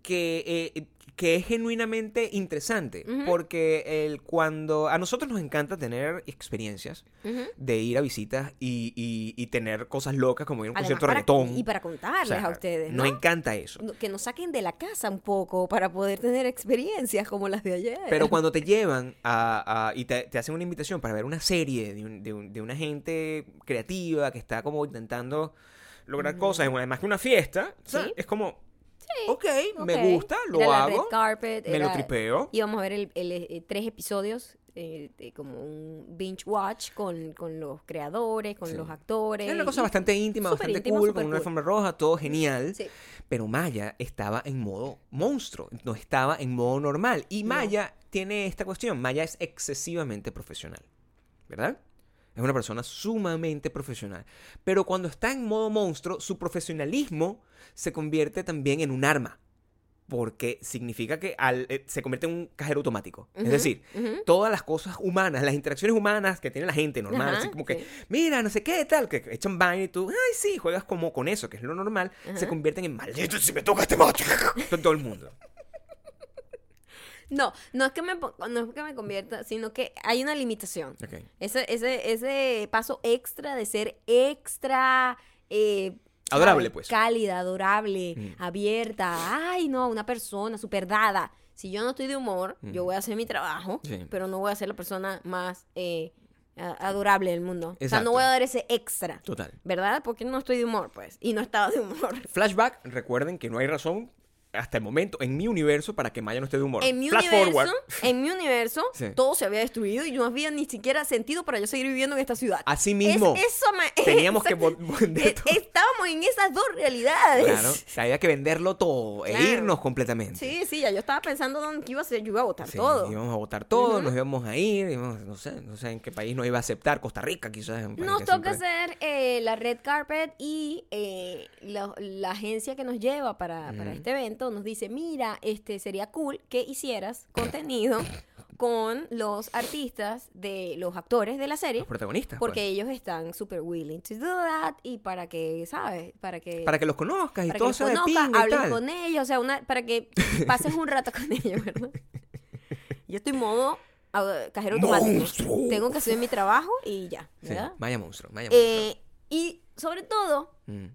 que, eh, que es genuinamente interesante. Porque el, cuando a nosotros nos encanta tener experiencias de ir a visitas y, y- y tener cosas locas como ir a un Además, concierto de reggaetón. y para contarles O sea, a ustedes, ¿no? Nos encanta eso. Que nos saquen de la casa un poco para poder tener experiencias como las de ayer. Pero cuando te llevan a, a- y te, te hacen una invitación para ver una serie de, un- de, un- de una gente creativa que está como intentando lograr cosas, además que una fiesta, o sea, Sí. es como, ok, Ok. me gusta, lo Era la hago, red carpet, me lo era- tripeo. Íbamos a ver el, el, eh, tres episodios, eh, de como un binge watch con, con los creadores, con Sí. los actores. Es una cosa y- bastante íntima, bastante íntimo, cool, con una cool. alfombra roja, todo genial. Sí. Pero Maya estaba en modo monstruo, no estaba en modo normal. Y No. Maya tiene esta cuestión, Maya es excesivamente profesional, ¿verdad? Es una persona sumamente profesional. Pero cuando está en modo monstruo, su profesionalismo se convierte también en un arma. Porque significa que al- eh, se convierte en un cajero automático. Es Ujú, decir, ujú. todas las cosas humanas, las interacciones humanas que tiene la gente normal, Ajá, así como que, sí. mira, no sé qué, tal, que echan vaina y tú, ay, sí, juegas como con eso, que es lo normal, se Ajá. convierten en maldito si me toca este macho. Con [LAUGHS] todo el mundo. No, no es que me no es que me convierta, sino que hay una limitación. Ese, ese, ese paso extra de ser extra eh, Adorable, ¿sabes? pues. Cálida, adorable, Mm. abierta. Ay, no, una persona súper dada. Si yo no estoy de humor, Mm. yo voy a hacer mi trabajo, Sí. pero no voy a ser la persona más eh, adorable del mundo. O sea, Exacto. no voy a dar ese extra. Total. ¿Verdad? Porque no estoy de humor, pues. Y no estaba de humor. Flashback, recuerden que no hay razón hasta el momento en mi universo para que Maya no esté de humor. En mi Flash universo, forward. en mi universo, [LAUGHS] Sí. todo se había destruido y no había ni siquiera sentido para yo seguir viviendo en esta ciudad. Así mismo. Es- eso me- Teníamos que vender Eh, todo. Estábamos en esas dos realidades. Claro, o sea, había que venderlo todo e Claro. irnos completamente. Sí, sí, ya yo estaba pensando dónde que iba a ser, yo iba a votar Sí, todo. Íbamos a votar todo, nos íbamos a ir, íbamos- no sé, no sé en qué país nos iba a aceptar, Costa Rica quizás. Nos que toca hacer eh, la red carpet y eh, la, la agencia que nos lleva para, para este evento nos dice, mira, este sería cool que hicieras contenido con los artistas de los actores de la serie. los protagonistas. Porque pues. ellos están super willing to do that y para que, ¿sabes? Para que Para que los conozcas y para que todo los sea de conozcas, y hables tal. con ellos, o sea, una, para que [LAUGHS] pases un rato con ellos, ¿verdad? Yo estoy modo ah, cajero automático. ¡Monstruo! Tengo que hacer mi trabajo y ya, Sí, ¿verdad? vaya monstruo, vaya monstruo. Eh, y sobre todo, Mm,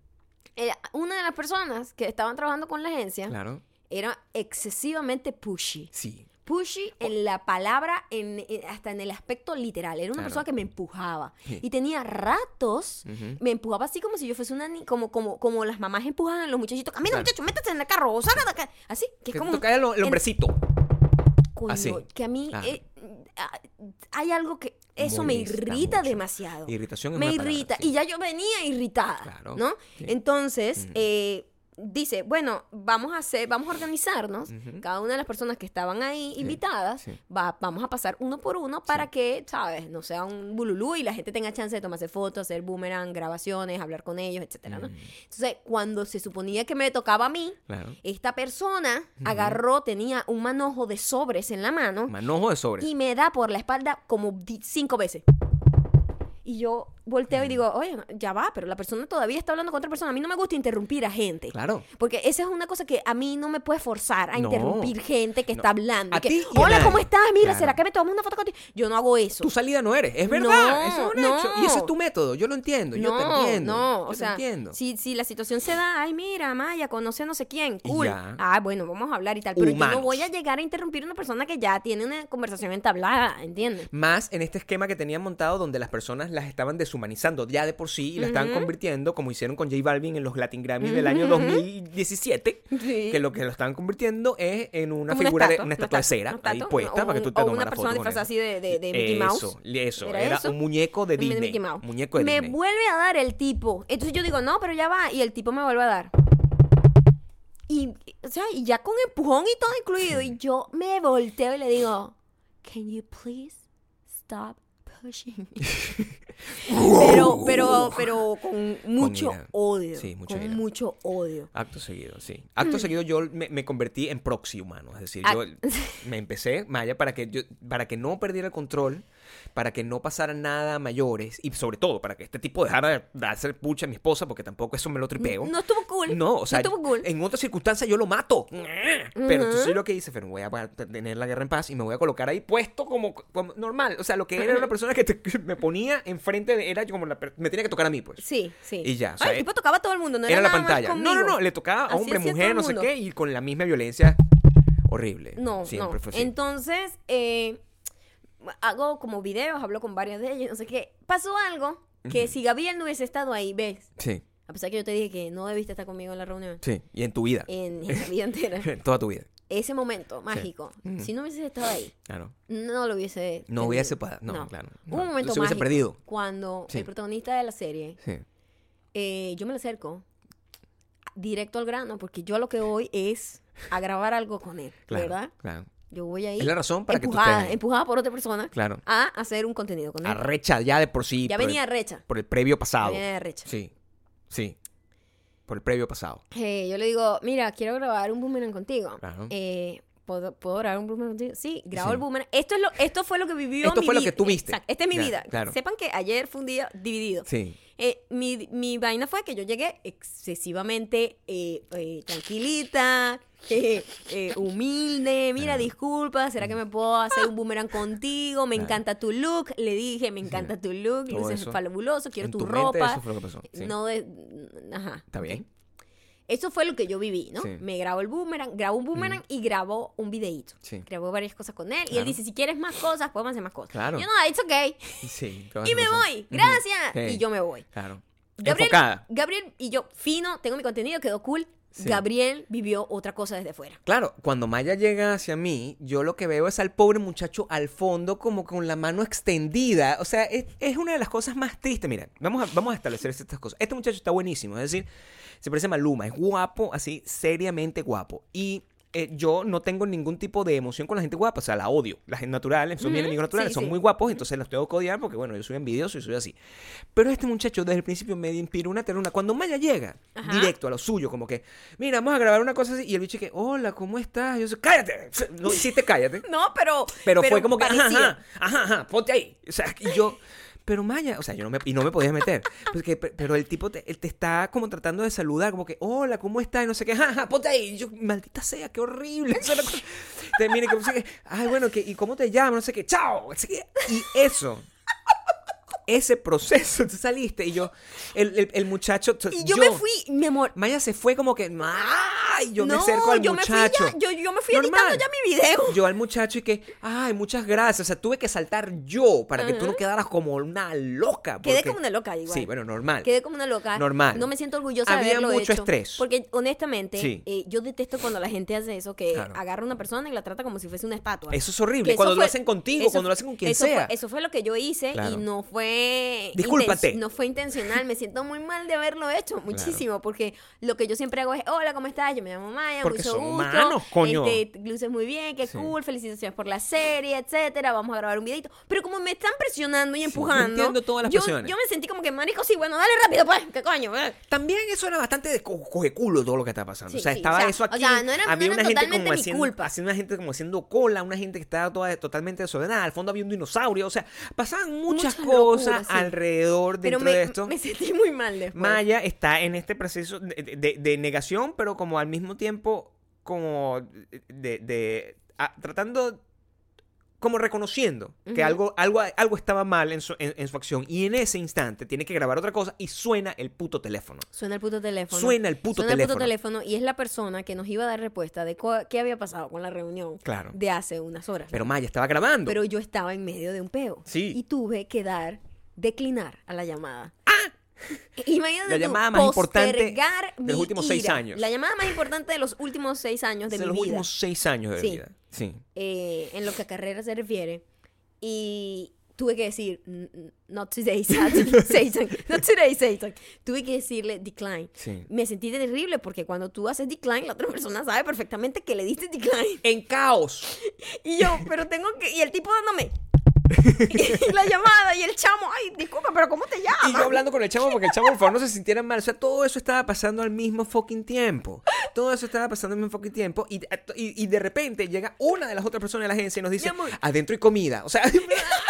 eh, una de las personas que estaban trabajando con la agencia claro, era excesivamente pushy. sí. Pushy en la palabra, en, en- hasta en el aspecto literal. Era una Claro. persona que me empujaba. Sí. Y tenía ratos, Ujú. me empujaba así como si yo fuese una ni- como, como, como las mamás empujan a los muchachitos. Camina, Claro. muchacho, métete en el carro, de acá. Así, que es Que como. toca el, el en- coño, así. Que a mí eh, ah, hay algo que. Eso me Molesta irrita mucho. demasiado. Irritación es me una palabra, irrita. sí. Y ya yo venía irritada. Claro, ¿No? sí. Entonces, Ujú. eh, dice, bueno, vamos a hacer, vamos a organizarnos. Cada una de las personas que estaban ahí invitadas, sí. va, vamos a pasar uno por uno para que, ¿sabes? No sea un bululú y la gente tenga chance de tomarse fotos, hacer boomerang, grabaciones, hablar con ellos, etcétera, ¿no? Entonces, cuando se suponía que me tocaba a mí, Claro. esta persona agarró, tenía un manojo de sobres en la mano Manojo de sobre. y me da por la espalda como cinco veces. Y yo volteo y digo, oye, ya va, pero la persona todavía está hablando con otra persona. A mí no me gusta interrumpir a gente. Claro. Porque esa es una cosa que a mí no me puede forzar a No. interrumpir gente que está hablando. A que, ti y a Hola, nadie. ¿cómo estás? Mira, Claro. ¿será que me tomo una foto contigo? Yo no hago eso. Tu salida no eres, es verdad. No, eso es un no. hecho. Y ese es tu método, yo lo entiendo, yo te entiendo. No, yo o te sea, entiendo. si, si la situación se da, ay, mira, Maya, conoce a no sé quién, cool. ya. Ah, bueno, vamos a hablar y tal. Pero yo Humanos. no voy a llegar a interrumpir a una persona que ya tiene una conversación entablada, ¿entiendes? Más en este esquema que tenían montado donde las personas las estaban deshumanizando ya de por sí y la estaban convirtiendo, como hicieron con J Balvin en los Latin Grammys del año 2017, Sí. que lo que lo estaban convirtiendo es en una figura de una estatua de cera ahí puesta para que tú te o tomaras una persona foto disfrazada así de, de, de Mickey Mouse. Eso, eso, ¿Era era, eso? un muñeco de De Disney. Mickey Mouse. Muñeco de me Disney. vuelve a dar el tipo. Entonces yo digo, no, pero ya va. Y el tipo me vuelve a dar. Y, o sea, y ya con empujón y todo incluido. Y [LAUGHS] yo me volteo y le digo, Can you please stop pushing me? [LAUGHS] pero, pero, pero con mucho odio. Sí, con ira. mucho odio. Acto seguido, sí. Acto seguido yo me, me convertí en proxy humano. Es decir, Ah. yo me empecé, Maya, para que yo, para que no perdiera el control, para que no pasara nada a mayores y sobre todo para que este tipo dejara de, hacer pucha a mi esposa, porque tampoco eso me lo tripeo. No estuvo cool. No, o sea, no estuvo cool. en otras circunstancias yo lo mato. Pero entonces lo que hice fue, voy a tener la guerra en paz y me voy a colocar ahí puesto como, como normal. O sea, lo que era una persona que, te- que me ponía enfrente de, era como la, me tenía que tocar a mí, pues. Sí, sí. Y ya, o sea, Ay, el tipo tocaba a todo el mundo, no era, era la más pantalla. No, no, no, le tocaba a hombre, mujer, no sé qué, y con la misma violencia horrible. No, Siempre no. fue así. Entonces, eh, hago como videos, hablo con varias de ellas, no sé qué. Pasó algo que si Gabriel no hubiese estado ahí, ¿ves? Sí, A pesar que yo te dije que no debiste estar conmigo en la reunión, sí. Y en tu vida. en, en la vida entera. [LAUGHS] En toda tu vida. Ese momento mágico, si no hubieses estado ahí, Claro. no lo hubiese... No tenido. hubiese pa- no, claro, no, un momento se hubiese mágico perdido. cuando Sí. el protagonista de la serie, Sí. eh, yo me le acerco directo al grano, porque yo lo que voy es a grabar algo con él, Claro. ¿verdad? Claro. Yo voy ahí Es la razón para que tú ahí. empujada por otra persona Claro. a hacer un contenido con él. Arrecha ya de por sí. ya por venía el, recha. por el previo Ya pasado. venía recha. Sí. Sí. Por el previo pasado. Eh, yo le digo, mira, quiero grabar un boomerang contigo. Claro. Eh, ¿puedo, ¿Puedo grabar un boomerang contigo? Sí, grabo Sí. el boomerang. Esto, es lo, esto fue lo que vivió Esto mi fue lo vida. que tú viste. Exacto, Esta es mi Ya, vida. claro. Sepan que ayer fue un día dividido. Sí. Eh, mi, mi vaina fue que yo llegué excesivamente eh, tranquilita, eh, [LAUGHS] eh, humilde. Mira, Claro. disculpa, ¿será que me puedo hacer un boomerang contigo? Me Claro. encanta tu look. Le dije, me encanta [LAUGHS] tu look, luces fabuloso, quiero En tu, tu mente ropa. eso fue lo que pasó, sí. No de... Ajá. Está bien. Eso fue lo que yo viví, ¿no? Sí. Me grabo el boomerang, grabo un boomerang y grabo un videíto. Sí. Grabo varias cosas con él. Y él Claro. dice, si quieres más cosas, podemos hacer más cosas. Claro. Yo no, it's okay. [LAUGHS] Sí. Y me cosas. voy. Gracias. Sí. Y yo me voy. Claro. Gabriel, Enfocada. Gabriel y yo, fino, tengo mi contenido, quedó cool. Sí. Gabriel vivió otra cosa desde fuera. Claro, cuando Maya llega hacia mí, yo lo que veo es al pobre muchacho al fondo como con la mano extendida. O sea, es, es una de las cosas más tristes. Mira, vamos a, vamos a establecer estas cosas. Este muchacho está buenísimo, es decir, se parece a Maluma, es guapo, así, seriamente guapo. Y eh, yo no tengo ningún tipo de emoción con la gente guapa, o sea, la odio. La gente natural, son mis Ujú, enemigos naturales, sí, son sí. muy guapos, entonces los tengo que odiar porque, bueno, yo soy envidioso y soy así. Pero este muchacho desde el principio me inspiró una ternura. Cuando Maya llega, Ajá. directo a lo suyo, como que, mira, vamos a grabar una cosa así, y el bicho que, hola, ¿cómo estás? Yo soy, cállate. No hiciste cállate. [LAUGHS] No, pero. Pero, fue como que, ajá, ajá, ajá, ajá, ponte ahí. O sea, y yo, pero Maya, o sea, yo no me, y no me podía meter. Porque, pe- pero el tipo te, él te está como tratando de saludar, como que, hola, ¿cómo estás? Y no sé qué, ajá, ajá, ponte ahí. Y yo, maldita sea, qué horrible. [LAUGHS] Eso era cosa- Te mire, que ay, bueno, que, ¿y cómo te llamas? No sé qué, chao. Y eso. Ese proceso, [LAUGHS] tú saliste y yo, el, el, el muchacho, Y yo, me fui, mi amor. Maya se fue como que, ¡ay! Yo me acerco al yo me fui muchacho. ya, yo, yo me fui Normal. editando ya mi video. Yo al muchacho y que, ay, muchas gracias. O sea, tuve que saltar yo para que tú no quedaras como una loca. Quedé porque- como una loca igual. Sí, bueno, normal. Quedé como una loca. Normal. No me siento orgullosa de Había haberlo mucho hecho. estrés. Porque honestamente, Sí. eh, yo detesto cuando la gente hace eso, que Claro. agarra a una persona y la trata como si fuese una estatua. Eso es horrible. Que Cuando lo fue- hacen contigo, cuando lo hacen con quien eso fue- sea. eso fue lo que yo hice Claro. y no fue. Discúlpate. inten- No fue intencional. Me siento muy mal de haberlo hecho, muchísimo. Porque lo que yo siempre hago es: Hola, ¿cómo estás? Yo me llamo Maya, Porque mucho son gusto. humanos, coño. Este, luces muy bien, qué Sí. cool, felicitaciones por la serie, etcétera. Vamos a grabar un videito. Pero como me están presionando y empujando. entiendo todas las yo, presiones. yo me sentí como que, marico, sí, bueno, dale rápido, pues, qué coño. eh. También eso era bastante de co- cogeculo todo lo que está pasando. Sí, o sea, estaba o sea, eso o aquí. sea, no era- no había era una gente como haciendo, culpa. haciendo una gente como haciendo cola, una gente que estaba toda, totalmente desordenada. Al fondo había un dinosaurio. O sea, pasaban muchas Locura, sí. alrededor Pero dentro me, de esto. me sentí muy mal después. Maya está en este proceso de, de- de negación, pero como al mismo tiempo, como de, de- a- tratando, como reconociendo que algo, algo, algo estaba mal en su, en- en su acción. Y en ese instante tiene que grabar otra cosa y suena el puto teléfono. Suena el puto teléfono. Suena el puto Suena el teléfono. puto teléfono y es la persona que nos iba a dar respuesta de qué había pasado con la reunión Claro. de hace unas horas. Pero Maya estaba grabando. Pero yo estaba en medio de un peo. Sí. Y tuve que dar declinar a la llamada. Imagínate La tú, llamada más importante de los últimos seis años. La llamada más importante de los últimos seis años de de mi los vida. últimos seis años de Sí. vida. Sí. eh, en lo que a carrera se refiere. Y tuve que decir, "N- n- not today, Satan, [LAUGHS] Satan, not today, Satan. Tuve que decirle decline. Sí. Me sentí terrible porque cuando tú haces decline, la otra persona sabe perfectamente que le diste decline. En caos. [LAUGHS] Y yo, pero tengo que. Y el tipo dándome. [LAUGHS] y la llamada y el chamo, ay, disculpa, pero ¿cómo te Y llamas? yo hablando con el chamo porque el chamo por favor no se sintiera mal. O sea, todo eso estaba pasando al mismo fucking tiempo. Todo eso estaba pasando al mismo fucking tiempo. Y, y, y de repente llega una de las otras personas de la agencia y nos dice, adentro hay comida. O sea, [LAUGHS] [LAUGHS]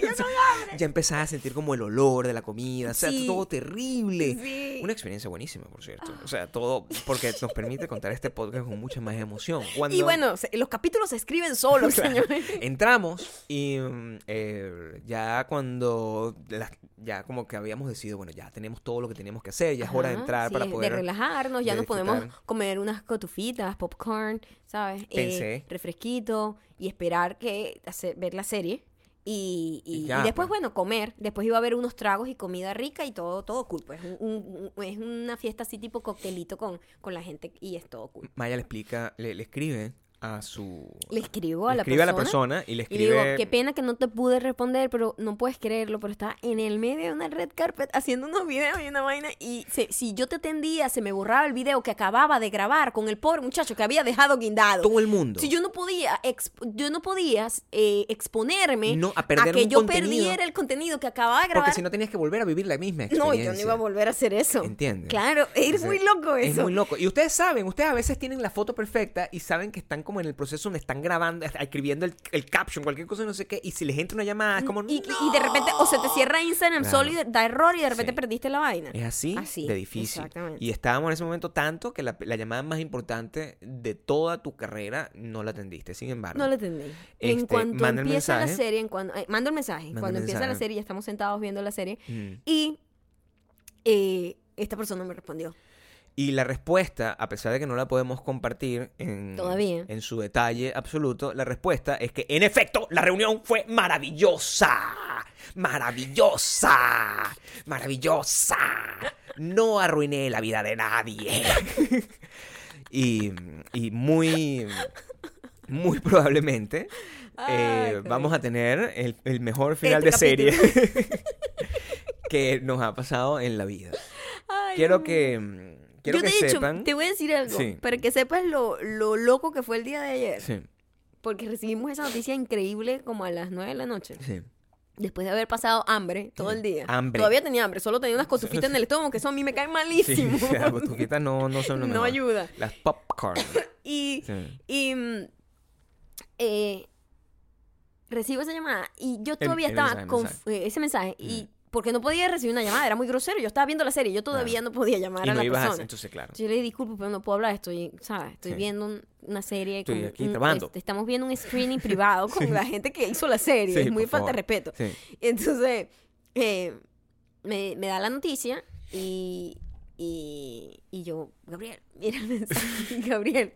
yo con hambre. ya empezaba a sentir como el olor de la comida. O sea, Sí. todo terrible. Sí. Una experiencia buenísima, por cierto. O sea, todo porque nos permite contar este podcast con mucha más emoción. Cuando Y bueno, los capítulos se escriben solos, Claro. señores. entramos y mm, eh, ya cuando las- ya como que habíamos decidido, bueno, ya tenemos todo lo que teníamos que hacer, ya es hora de Ajá, entrar sí, para poder... De relajarnos, ya de nos podemos comer unas cotufitas, popcorn, ¿sabes? Eh, Pensé. refresquito y esperar que hacer- ver la serie. Y, y- Y y ya, después, pues. bueno, comer. Después iba a haber unos tragos y comida rica y todo, todo cool. Pues un- un- un- es una fiesta así tipo coctelito con, con la gente y es todo cool. Maya le explica, le, le escribe a su... Le escribo a le la escribe persona. a la persona y le Y escribe... digo, qué pena que no te pude responder, pero no puedes creerlo, pero estaba en el medio de una red carpet haciendo unos videos y una vaina. Y se- si yo te atendía, se me borraba el video que acababa de grabar con el pobre muchacho que había dejado guindado. todo el mundo. Si yo no podía, exp- yo no podía eh, exponerme No, a perder que un yo contenido. perdiera el contenido que acababa de grabar. Porque si no tenías que volver a vivir la misma no, experiencia. yo no iba a volver a hacer eso. ¿Entiendes? Claro, es O sea, muy loco eso. Es muy loco. Y ustedes saben, ustedes a veces tienen la foto perfecta y saben que están como en el proceso donde están grabando, escribiendo el, el caption, cualquier cosa, no sé qué, y si les entra una llamada, es como. y, "No". y de repente, o se te cierra Instagram Claro. solo y da error y de repente Sí. perdiste la vaina. Es así, Así, de difícil. exactamente. Y estábamos en ese momento tanto que la, la llamada más importante de toda tu carrera no la atendiste. Sin embargo, No entendí. Este, en cuanto manda el empieza la serie, en cuando, eh, mando el mensaje. Manda cuando el empieza la serie, ya estamos sentados viendo la serie. Mm. Y eh, esta persona me respondió. Y la respuesta, a pesar de que no la podemos compartir en, Todavía. en su detalle absoluto, la respuesta es que, en efecto, la reunión fue maravillosa. Maravillosa. Maravillosa. No arruiné la vida de nadie. [LAUGHS] y, y muy, muy probablemente Ay, eh, vamos a tener el, el mejor final Este de serie [LAUGHS] que nos ha pasado en la vida. Ay, Quiero que, mm, quiero Yo que hecho, sepan. te voy a decir algo. Sí. Para que sepas lo, lo loco que fue el día de ayer. Sí, Porque recibimos esa noticia increíble como a las 9 de la noche. sí. Después de haber pasado hambre todo el día. Hambre. Todavía tenía hambre, solo tenía unas cotufitas en el estómago que eso a mí me caen Sí, malísimo. o [LAUGHS] sea, las cotufitas no, no son lo no ayuda. Las popcorn. [LAUGHS] Y, Sí. y mm, eh, recibo esa llamada y yo todavía el estaba mensaje, con mensaje. eh, ese mensaje y porque no podía recibir una llamada, era muy grosero, yo estaba viendo la serie, yo todavía no podía llamar Y a no la ibas a persona. entonces, claro. Yo le di disculpo, pero no puedo hablar, estoy, ¿sabes? Estoy Sí. viendo un- una serie. Estoy con aquí un- este, estamos viendo un screening privado [LAUGHS] con la gente que hizo la serie. Sí, es muy falta de respeto. Entonces, eh, me, me da la noticia y, y, y yo, Gabriel, mira el mensaje. [LAUGHS] Gabriel,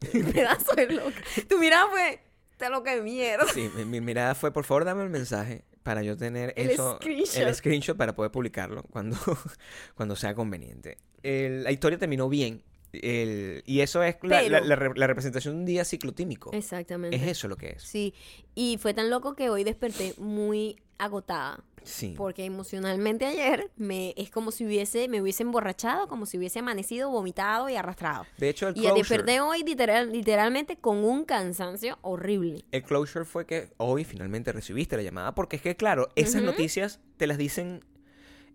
[LAUGHS] pedazo de loca. Tu mirada fue, está loca de mierda. Sí, mi, mi mirada fue, por favor, dame el mensaje para yo tener El eso, screenshot. el screenshot para poder publicarlo cuando, [LAUGHS] cuando sea conveniente. El- la historia terminó bien. el- y eso es la, Pero- la- la re- la representación de un día ciclotímico. Exactamente. Es eso lo que es. Sí, y fue tan loco que hoy desperté muy agotada. Sí. Porque emocionalmente ayer me es como si hubiese, me hubiese emborrachado, como si hubiese amanecido, vomitado y arrastrado. De hecho, el Y closure, desperté hoy literal, literalmente con un cansancio horrible. el closure fue que hoy finalmente recibiste la llamada. Porque es que, claro, esas noticias te las dicen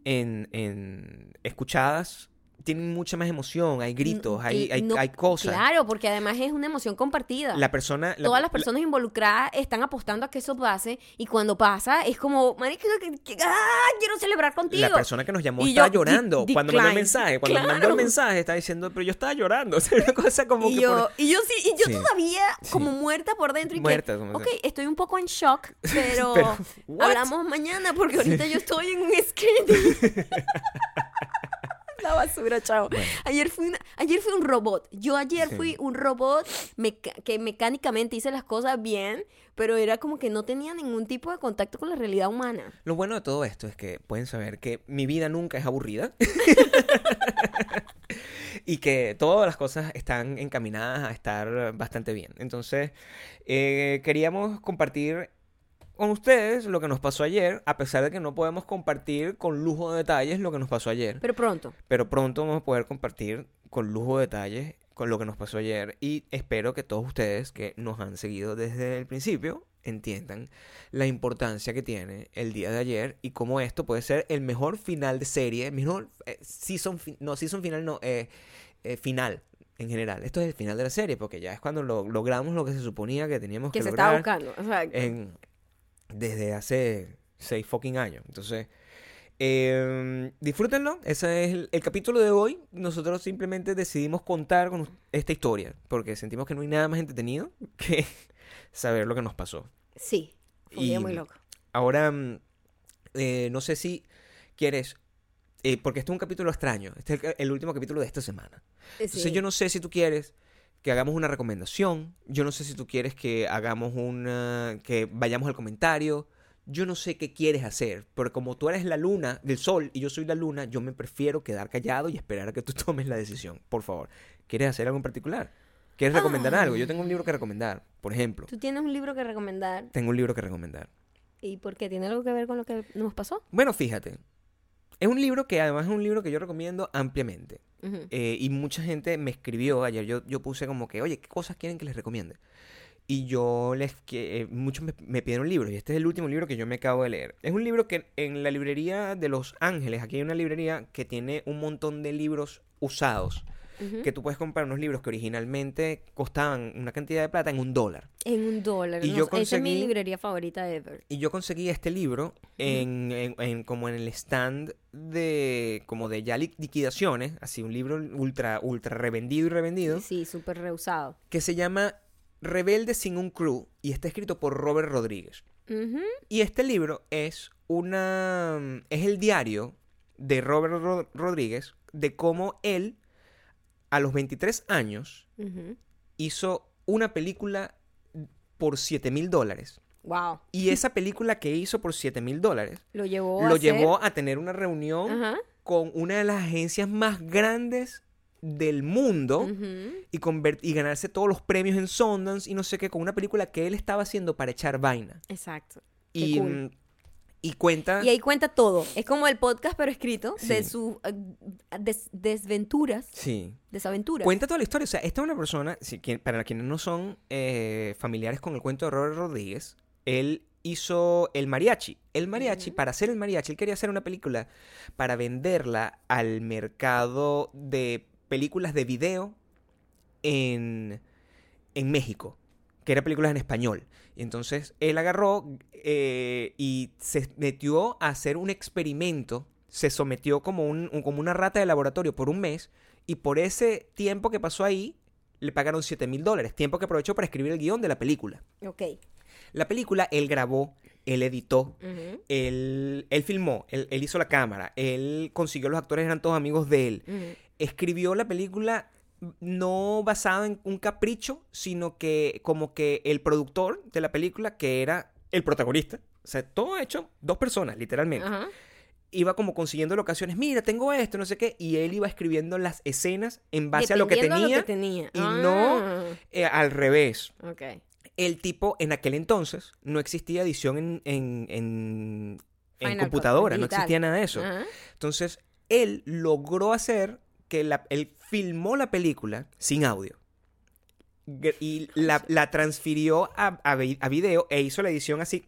en, en escuchadas, tienen mucha más emoción, hay gritos, hay, hay, no- hay cosas. Claro, porque además es una emoción compartida. La persona... la- Todas las la- personas involucradas están apostando a que eso pase y cuando pasa es como, que- ¡ah! quiero celebrar contigo. La persona que nos llamó yo, llorando. de- cuando mandó el mensaje, cuando mandó el Claro. mensaje, estaba diciendo, pero yo estaba llorando. [LAUGHS] O sea, una cosa como y que. yo, por- y yo sí, y yo Sí. todavía Sí. como muerta por dentro y Muerta, que, como ok, sea. estoy un poco en shock, [LAUGHS] pero, Pero, hablamos mañana porque ahorita yo estoy en un screening. [LAUGHS] La basura, chao. Bueno. Ayer fui, una- ayer fui un robot. Yo ayer Sí. fui un robot meca- que mecánicamente hice las cosas bien, pero era como que no tenía ningún tipo de contacto con la realidad humana. Lo bueno de todo esto es que pueden saber que mi vida nunca es aburrida. [LAUGHS] y que todas las cosas están encaminadas a estar bastante bien. Entonces, eh, queríamos compartir con ustedes lo que nos pasó ayer, a pesar de que no podemos compartir con lujo de detalles lo que nos pasó ayer. Pero pronto. Pero pronto vamos a poder compartir con lujo de detalles con lo que nos pasó ayer y espero que todos ustedes que nos han seguido desde el principio entiendan la importancia que tiene el día de ayer y cómo esto puede ser el mejor final de serie, mejor eh, season, no, season final no, eh, eh, final en general. Esto es el final de la serie porque ya es cuando lo- logramos lo que se suponía que teníamos que, Que se estaba lograr buscando. Exacto. en- desde hace seis fucking años. Entonces, eh, disfrútenlo. Ese es el, el capítulo de hoy. Nosotros simplemente decidimos contar con esta historia porque sentimos que no hay nada más entretenido [LAUGHS] que saber lo que nos pasó. Sí. Fue un día muy loco. Ahora, mm, eh, no sé si quieres, eh, porque este es un capítulo extraño. Este es el, el último capítulo de esta semana. Entonces, Sí. yo no sé si tú quieres que hagamos una recomendación. Yo no sé si tú quieres que hagamos una. que vayamos al comentario. Yo no sé qué quieres hacer, pero como tú eres la luna del sol y yo soy la luna, yo me prefiero quedar callado y esperar a que tú [LAUGHS] tomes la decisión. Por favor, ¿quieres hacer algo en particular? ¿Quieres recomendar algo? Yo tengo un libro que recomendar, por ejemplo. ¿Tú tienes un libro que recomendar? Tengo un libro que recomendar. ¿Y por qué? ¿Tiene algo que ver con lo que nos pasó? Bueno, fíjate. Es un libro que además es un libro que yo recomiendo ampliamente. Eh, y mucha gente me escribió ayer. Yo, yo puse como que, oye, ¿qué cosas quieren que les recomiende? Y yo les. Que, eh, muchos me, me pidieron libros. Y este es el último libro que yo me acabo de leer. Es un libro que en la librería de Los Ángeles, aquí hay una librería que tiene un montón de libros usados. Que tú puedes comprar unos libros que originalmente costaban una cantidad de plata en un dólar. En un dólar. Y no yo sé, Esa es mi conseguí- librería favorita ever. Y yo conseguí este libro en, en- en- como en el stand de como de ya li- liquidaciones, así un libro ultra ultra revendido y revendido, Sí, súper reusado. que se llama Rebelde sin un crew y está escrito por Robert Rodríguez. Y este libro es una es el diario de Robert Ro- Rodríguez de cómo él a los 23 años hizo una película por 7 mil dólares. Wow. Y esa película que hizo por 7 mil dólares Lo llevó a lo hacer- llevó a tener una reunión con una de las agencias más grandes del mundo y, ganarse todos los premios en Sundance y no sé qué, con una película que él estaba haciendo para echar vaina. Exacto. Qué Y, cool. Y cuenta... Y ahí cuenta todo. Es como el podcast, pero escrito, de sus eh, des- desventuras, Sí. desaventuras. Cuenta toda la historia. O sea, esta es una persona, si quien- para quienes no son eh, familiares con el cuento de Robert Rodríguez, él hizo el mariachi. El mariachi, para hacer el mariachi, él quería hacer una película para venderla al mercado de películas de video en, en México, que eran películas en español. Y entonces él agarró eh, y se metió a hacer un experimento, se sometió como, un, un- como una rata de laboratorio por un mes y por ese tiempo que pasó ahí le pagaron 7 mil dólares, tiempo que aprovechó para escribir el guion de la película. Ok. La película él grabó, él editó, él, él filmó, él, él hizo la cámara, él consiguió los actores, eran todos amigos de él. Escribió la película no basada en un capricho, sino que como que el productor de la película, que era el protagonista, o sea, todo hecho, dos personas, literalmente, Ajá. iba como consiguiendo locaciones, mira, tengo esto, no sé qué, y él iba escribiendo las escenas en base a lo que tenía, lo que tenía. y no- Ah, eh, al revés. El tipo, en aquel entonces, no existía edición en, en, en- computadora, no existía nada de eso. Ajá. Entonces, él logró hacer que la, él filmó la película sin audio. Y la, la transfirió a, a vi- a video e hizo la edición así,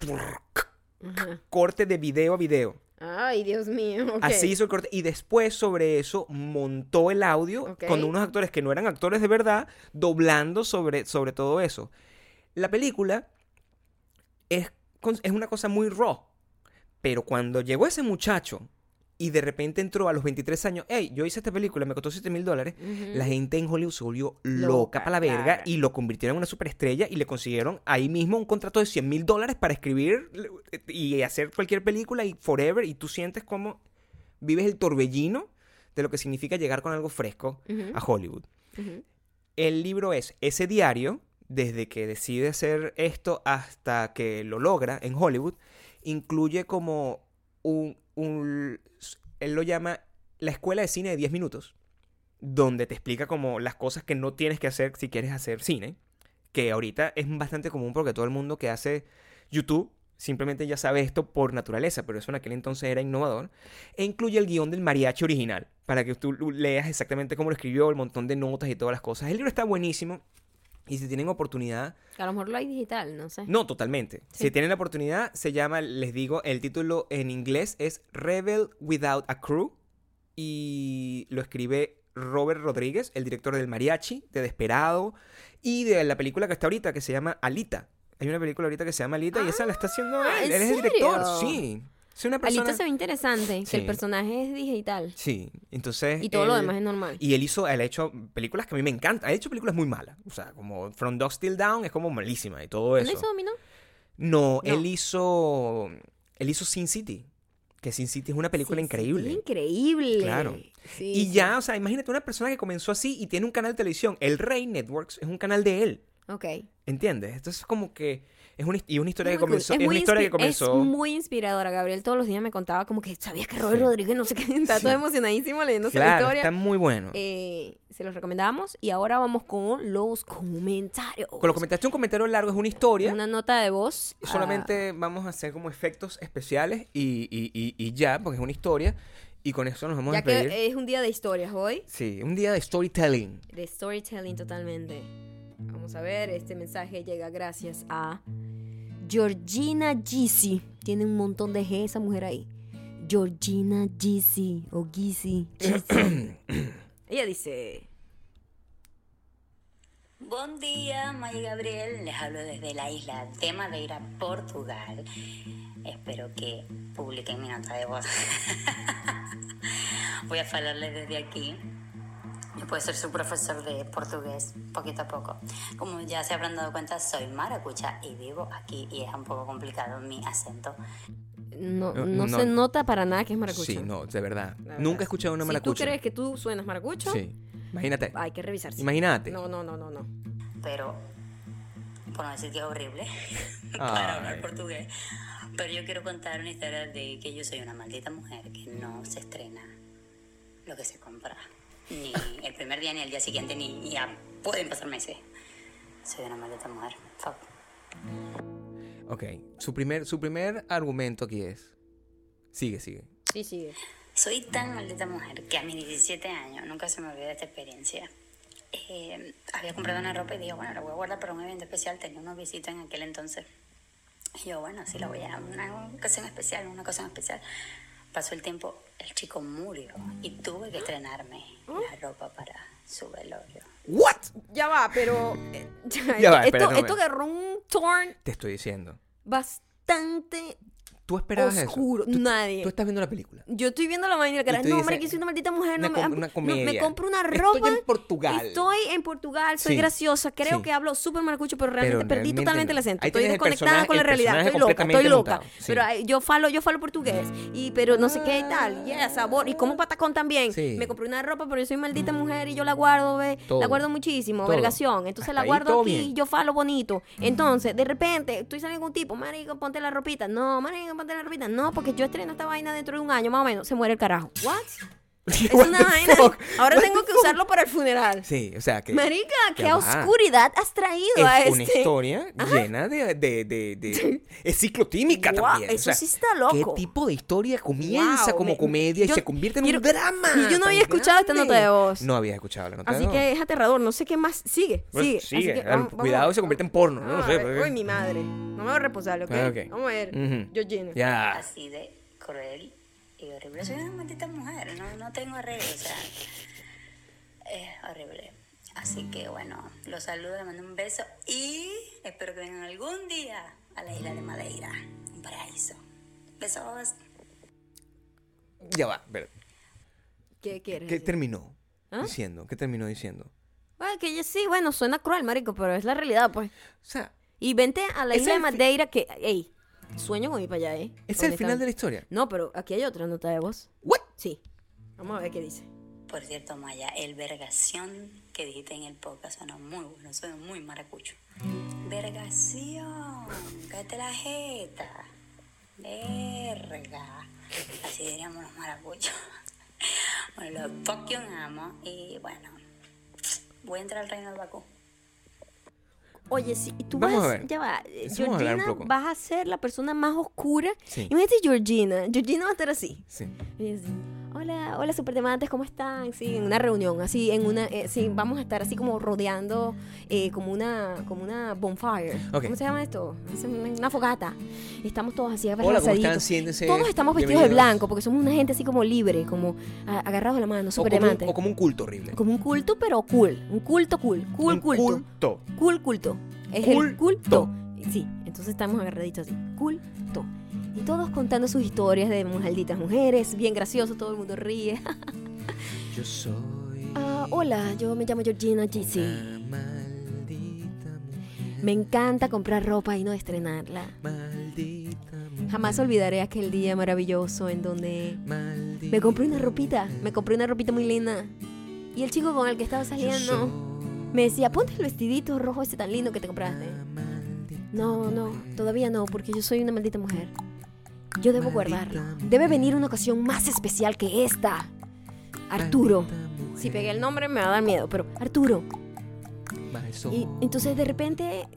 Ajá. corte de video a video. Ay, Dios mío. Así hizo el corte. Y después sobre eso montó el audio con unos actores que no eran actores de verdad, doblando sobre, sobre todo eso. La película es, es una cosa muy raw. Pero cuando llegó ese muchacho y de repente entró a los 23 años, hey, yo hice esta película, me costó 7 mil dólares. La gente en Hollywood se volvió Loca, loca para la verga claro. y lo convirtieron en una superestrella y le consiguieron ahí mismo un contrato de 100 mil dólares para escribir y hacer cualquier película y forever. Y tú sientes como vives el torbellino de lo que significa llegar con algo fresco a Hollywood. El libro es ese diario, desde que decide hacer esto hasta que lo logra en Hollywood, incluye como un, un- él lo llama la escuela de cine de 10 minutos, donde te explica como las cosas que no tienes que hacer si quieres hacer cine, que ahorita es bastante común porque todo el mundo que hace YouTube simplemente ya sabe esto por naturaleza, pero eso en aquel entonces era innovador, e incluye el guion del mariachi original, para que tú leas exactamente cómo lo escribió, el montón de notas y todas las cosas. El libro está buenísimo. Y si tienen oportunidad, A lo mejor lo hay digital, no sé. no, totalmente. Sí. Si tienen la oportunidad, se llama, les digo, el título en inglés es Rebel Without a Crew y lo escribe Robert Rodríguez, el director del Mariachi, de Desperado y de la película que está ahorita que se llama Alita. Hay una película ahorita que se llama Alita y esa la está haciendo Ah, él. ¿en Él es el director, sí. Es una persona. Alita se ve interesante, que el personaje es digital. Sí, entonces. Y todo lo demás es normal. Y él hizo, él ha hecho películas que a mí me encantan. Ha hecho películas muy malas. O sea, como From Dusk Till Down es como malísima y todo ¿No eso. hizo dominó? No, No. él hizo. Él hizo Sin City. Que Sin City es una película increíble. increíble. Claro. Sí, y sí. ya, o sea, imagínate una persona que comenzó así y tiene un canal de televisión. El Rey Networks es un canal de él. Ok. ¿Entiendes? Entonces es como que. Es una, y una historia Muy que cool. comenzó. Es Es, una historia que comenzó. Es muy inspiradora. Gabriel todos los días me contaba como que sabías que Robert Sí. Rodríguez no sé qué. [LAUGHS] Está Sí. todo emocionadísimo leyéndose la Claro, historia. está muy bueno. Eh, se los recomendamos. Y ahora vamos con los comentarios. Con los comentarios, un comentario largo es una historia. Una nota de voz. Solamente vamos a hacer como efectos especiales y, y- y- y ya, porque es una historia. Y con eso nos vamos ya a despedir. que es un día de historias hoy. Sí, un día de storytelling. De storytelling totalmente. Vamos a ver, este mensaje llega gracias a Georgina Gisi. Tiene un montón de G esa mujer ahí. Georgina Gisi o Gisi. Gisi. [COUGHS] Ella dice, Buen día, Maya y Gabriel. Les hablo desde la isla de Madeira, Portugal. Espero que publiquen mi nota de voz. [LAUGHS] Voy a hablarles desde aquí. Yo puedo ser su profesor de portugués, poquito a poco. Como ya se habrán dado cuenta, soy maracucha y vivo aquí y es un poco complicado mi acento. no, No, no, se nota para nada que es maracucho. Sí, no, de verdad. Verdad. Nunca he escuchado una Si maracucha. tú crees que tú suenas maracucho, Sí. Imagínate. hay que revisarse. Imagínate. No, no, no, no, no. pero por no decir que es horrible [LAUGHS] para Ay. hablar portugués. Pero yo quiero contar una historia de que yo soy una maldita mujer que no se estrena lo que se compra. Ni el primer día, ni el día siguiente, ni ya pueden pasar meses. Soy una maldita mujer. Fuck. Ok. Su primer, su primer argumento aquí es. Sigue, sigue. Sí, sigue. Soy tan maldita mujer que a mis 17 años nunca se me olvida esta experiencia. Eh, había comprado una ropa y dije, bueno, la voy a guardar para un evento especial. Tenía unos visitos en aquel entonces. Y yo, bueno, sí, la voy a una ocasión especial, una ocasión especial. Pasó el tiempo, el chico murió y tuve que estrenarme la ropa para su velorio. ¿What? Ya va, pero... eh, Ya va, esto, espérate un esto momento. agarró un turn Te estoy diciendo. bastante ¿Tú esperabas oscuro. eso? Tú- Nadie. Tú estás viendo la película. Yo estoy viendo la vaina cara. No, dices, hombre, que soy una maldita mujer. No una me, com- no, una me compro una Estoy ropa. en Portugal. Estoy en Portugal, soy Sí. graciosa. Creo Sí. que hablo súper maracucho, pero realmente Pero perdí realmente totalmente no. el acento. Ahí Estoy desconectada con la realidad. Estoy loca, estoy loca. sí. Pero yo falo, yo falo portugués. Y pero no sé qué y tal. Yeah, sabor. Y como patacón también. Me compré una ropa, pero yo soy maldita mujer y yo la guardo, ve. Todo. La guardo muchísimo, vergación. Entonces Hasta la guardo aquí yo falo bonito. Entonces, de repente, estoy saliendo con un tipo, marico, ponte la ropita. No, marico, ponte la. No, porque yo estreno esta vaina dentro de un año, más o menos. Se muere el carajo. ¿What? Es [LAUGHS] What una vaina. fuck? Ahora What tengo que fuck? usarlo para el funeral. Sí, o sea que. Marica, qué oscuridad has traído a es una este. historia llena de, de, de, de- Es ciclotímica Guau, también. o eso sea, sí está loco. ¿Qué tipo de historia comienza Wow, como me- comedia y yo- se convierte en quiero- un drama? y yo no había escuchado esta grande? nota de voz. No había escuchado la nota de Así voz. que es aterrador. No sé qué más. Sigue, Pues, sigue. sigue. Así que vamos- vamos- Cuidado, se convierte en porno. No, vamos no a sé. ver. porque- Uy, mi madre. No me voy a responsable, ¿ok? Ah. Vamos a ver. Georgina. Ya. Así de cruel y horrible. Soy una maldita mujer, no, no tengo arreglo, o sea, es horrible. Así que bueno, los saludo, les mando un beso y espero que vengan algún día a la isla de Madeira, un paraíso. Besos. Ya va. espera. ¿Qué quieres? ¿Qué decir? terminó ¿Ah? diciendo? ¿Qué terminó diciendo? Bueno, que sí, bueno, suena cruel, marico, pero es la realidad, pues. O sea, Y vente a la isla de Madeira que, ey, sueño con ir para allá, ¿eh? ¿es el final de la historia? No, pero aquí hay otra nota de voz. ¿What? Sí. Vamos a ver qué dice. Por cierto, Maya, el vergación que dijiste en el podcast sonó muy bueno, suena muy maracucho. Vergación, cállate la jeta. Verga. Así diríamos los maracuchos. [LAUGHS] Bueno, los fuck you amo y bueno, voy a entrar al reino del Bakú. Oye, si tú Vamos vas, a ver. ya va, eh, Eso a Georgina poco. vas a ser la persona más oscura. Sí. Imagínate Georgina, Georgina va a estar así. Sí. Y así, Hola, hola superdemantes, ¿cómo están? Sí, en una reunión, así, en una, eh, sí, vamos a estar así como rodeando, eh, como una, como una bonfire. Ok. ¿Cómo se llama esto? Es una, fogata. Estamos todos así Hola, ¿cómo abrazaditos. Todos estamos vestidos de blanco porque somos una gente así como libre, como a- agarrados de la mano, O superdemantes. o como un culto horrible. Como un culto, pero cool. Un culto cool. Cool un culto. culto. Cool culto. Es el Culto. culto. Sí, entonces estamos agarraditos así. Culto. Y todos contando sus historias de malditas mujeres. Bien gracioso, todo el mundo ríe. Yo soy. [LAUGHS] Ah, hola, yo me llamo Georgina mujer. Me encanta comprar ropa y no estrenarla. Maldita mujer. Jamás olvidaré aquel día maravilloso en donde Maldita me compré una ropita. Me compré una ropita muy linda. Y el chico con el que estaba saliendo me decía, ponte el vestidito rojo ese tan lindo que te compraste. No, no, todavía no, porque yo soy una maldita mujer. Yo debo guardarlo. Debe venir una ocasión más especial que esta. Arturo. Si pegué el nombre me va a dar miedo, pero Arturo. Y entonces de repente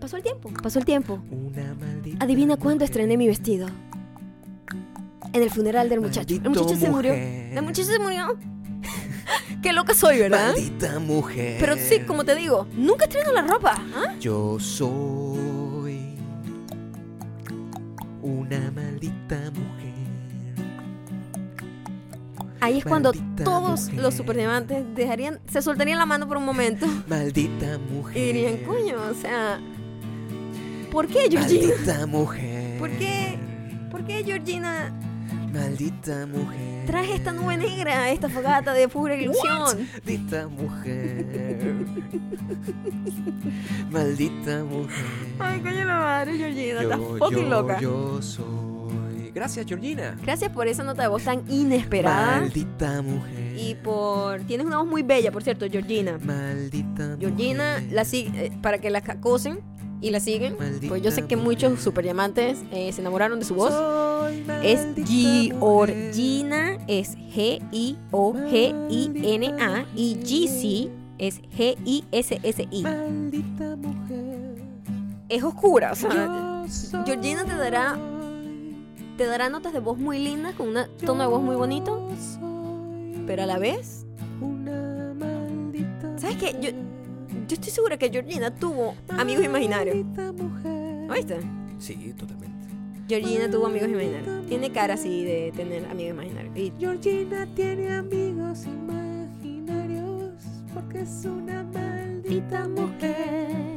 pasó el tiempo, pasó el tiempo. una maldita Adivina cuándo estrené mi vestido. En el funeral del muchacho. El muchacho se murió. mujer. La muchacha se murió. [LAUGHS] Qué loca soy, ¿verdad? Maldita mujer. Pero sí, como te digo, nunca estreno la ropa. ¿ah? Yo soy una maldita mujer. Ahí es cuando Maldita todos mujer. los superdiamantes dejarían, se soltarían la mano por un momento [LAUGHS] Maldita mujer. y dirían, coño, o sea, ¿por qué Georgina? Maldita mujer. ¿Por qué? ¿Por qué Georgina Maldita mujer. traje esta nube negra, esta fogata de pura ilusión? Maldita mujer. Maldita mujer. Ay, coño la madre, Georgina, estás Yo, fucking loca. yo soy. Gracias, Georgina. Gracias por esa nota de voz tan inesperada. Maldita mujer. Y por... Tienes una voz muy bella, por cierto, Georgina. Maldita Georgina, mujer. la sig- eh, para que la acosen y la siguen, Maldita pues yo sé que muchos superdiamantes eh, se enamoraron de su voz. Es Georgina, es G-I-O-G-I-N-A y GC es G-I-S-S-I. Es oscura, o sea, Georgina te dará te dará notas de voz muy lindas con un tono de voz muy bonito, pero a la vez, ¿sabes qué? Yo, yo estoy segura que Georgina tuvo amigos imaginarios. maldita mujer. ¿Oíste? Sí, totalmente. Georgina tuvo amigos imaginarios. Tiene cara así de tener amigos imaginarios. Y Georgina tiene amigos imaginarios porque es una maldita mujer.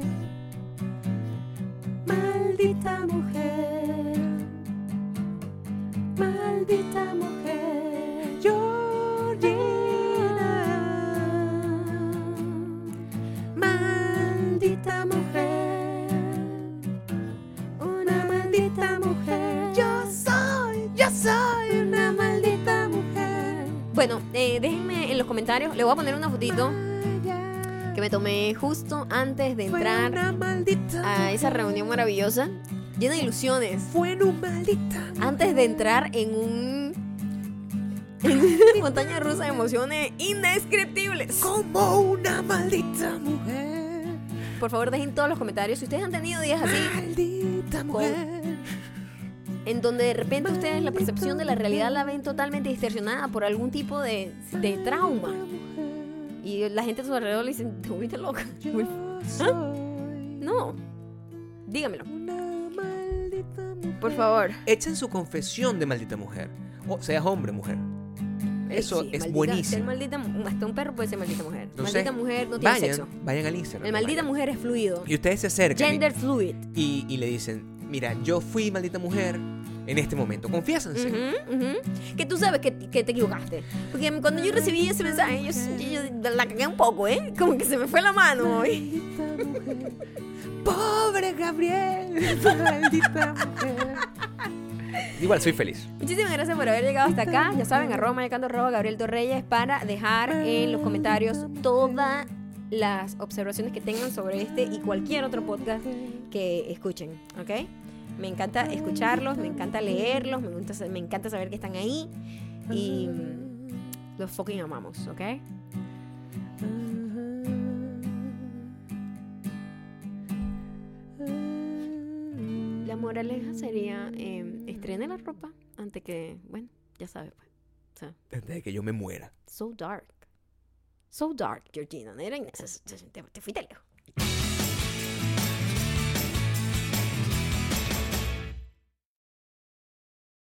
Maldita mujer. Maldita mujer. Maldita mujer. Una maldita mujer. Yo soy, yo soy una maldita mujer. bueno, eh, déjenme en los comentarios. Le voy a poner una fotito que me tomé justo antes de entrar a esa reunión maravillosa, llena de ilusiones. Fue una maldita Antes de entrar en un. En una montaña rusa de emociones indescriptibles. como una maldita mujer. Por favor, dejen todos los comentarios. Si ustedes han tenido días así, Maldita mujer. en donde de repente ustedes la percepción de la realidad la ven totalmente distorsionada por algún tipo de, de trauma. Y la gente a su alrededor le dicen, te volviste loca. Soy No. Dígamelo, una maldita mujer. por favor. Echen su confesión de maldita mujer. O seas hombre o mujer. Eso Sí, es maldita- buenísimo. maldita, hasta un perro puede ser maldita mujer. Maldita mujer no tiene vayan, sexo. Vayan al Instagram. El maldita vayan. mujer es fluido. Y ustedes se acercan y- Gender fluid. y, y le dicen, mira, yo fui maldita mujer en este momento. Confiésense. Ujú, ujú. Que tú sabes que, que te equivocaste. Porque cuando yo recibí ese mensaje, yo, yo- yo la cagué un poco, ¿eh? Como que se me fue la mano. Maldita mujer. Pobre Gabriel. Maldita mujer. Igual soy feliz. Muchísimas gracias por haber llegado hasta acá. Ya saben, arroba mayacando arroba Gabriel Torreyes para dejar en los comentarios todas las observaciones que tengan sobre este y cualquier otro podcast que escuchen, ¿ok? Me encanta escucharlos, me encanta leerlos, me encanta, saber que están ahí y los fucking amamos, ¿ok? La moraleja sería eh, estrene la ropa antes que, bueno, ya sabes, pues. O sea, Desde que yo me muera. so dark. So dark, Georgina. Era. Te, te fuiste lejos.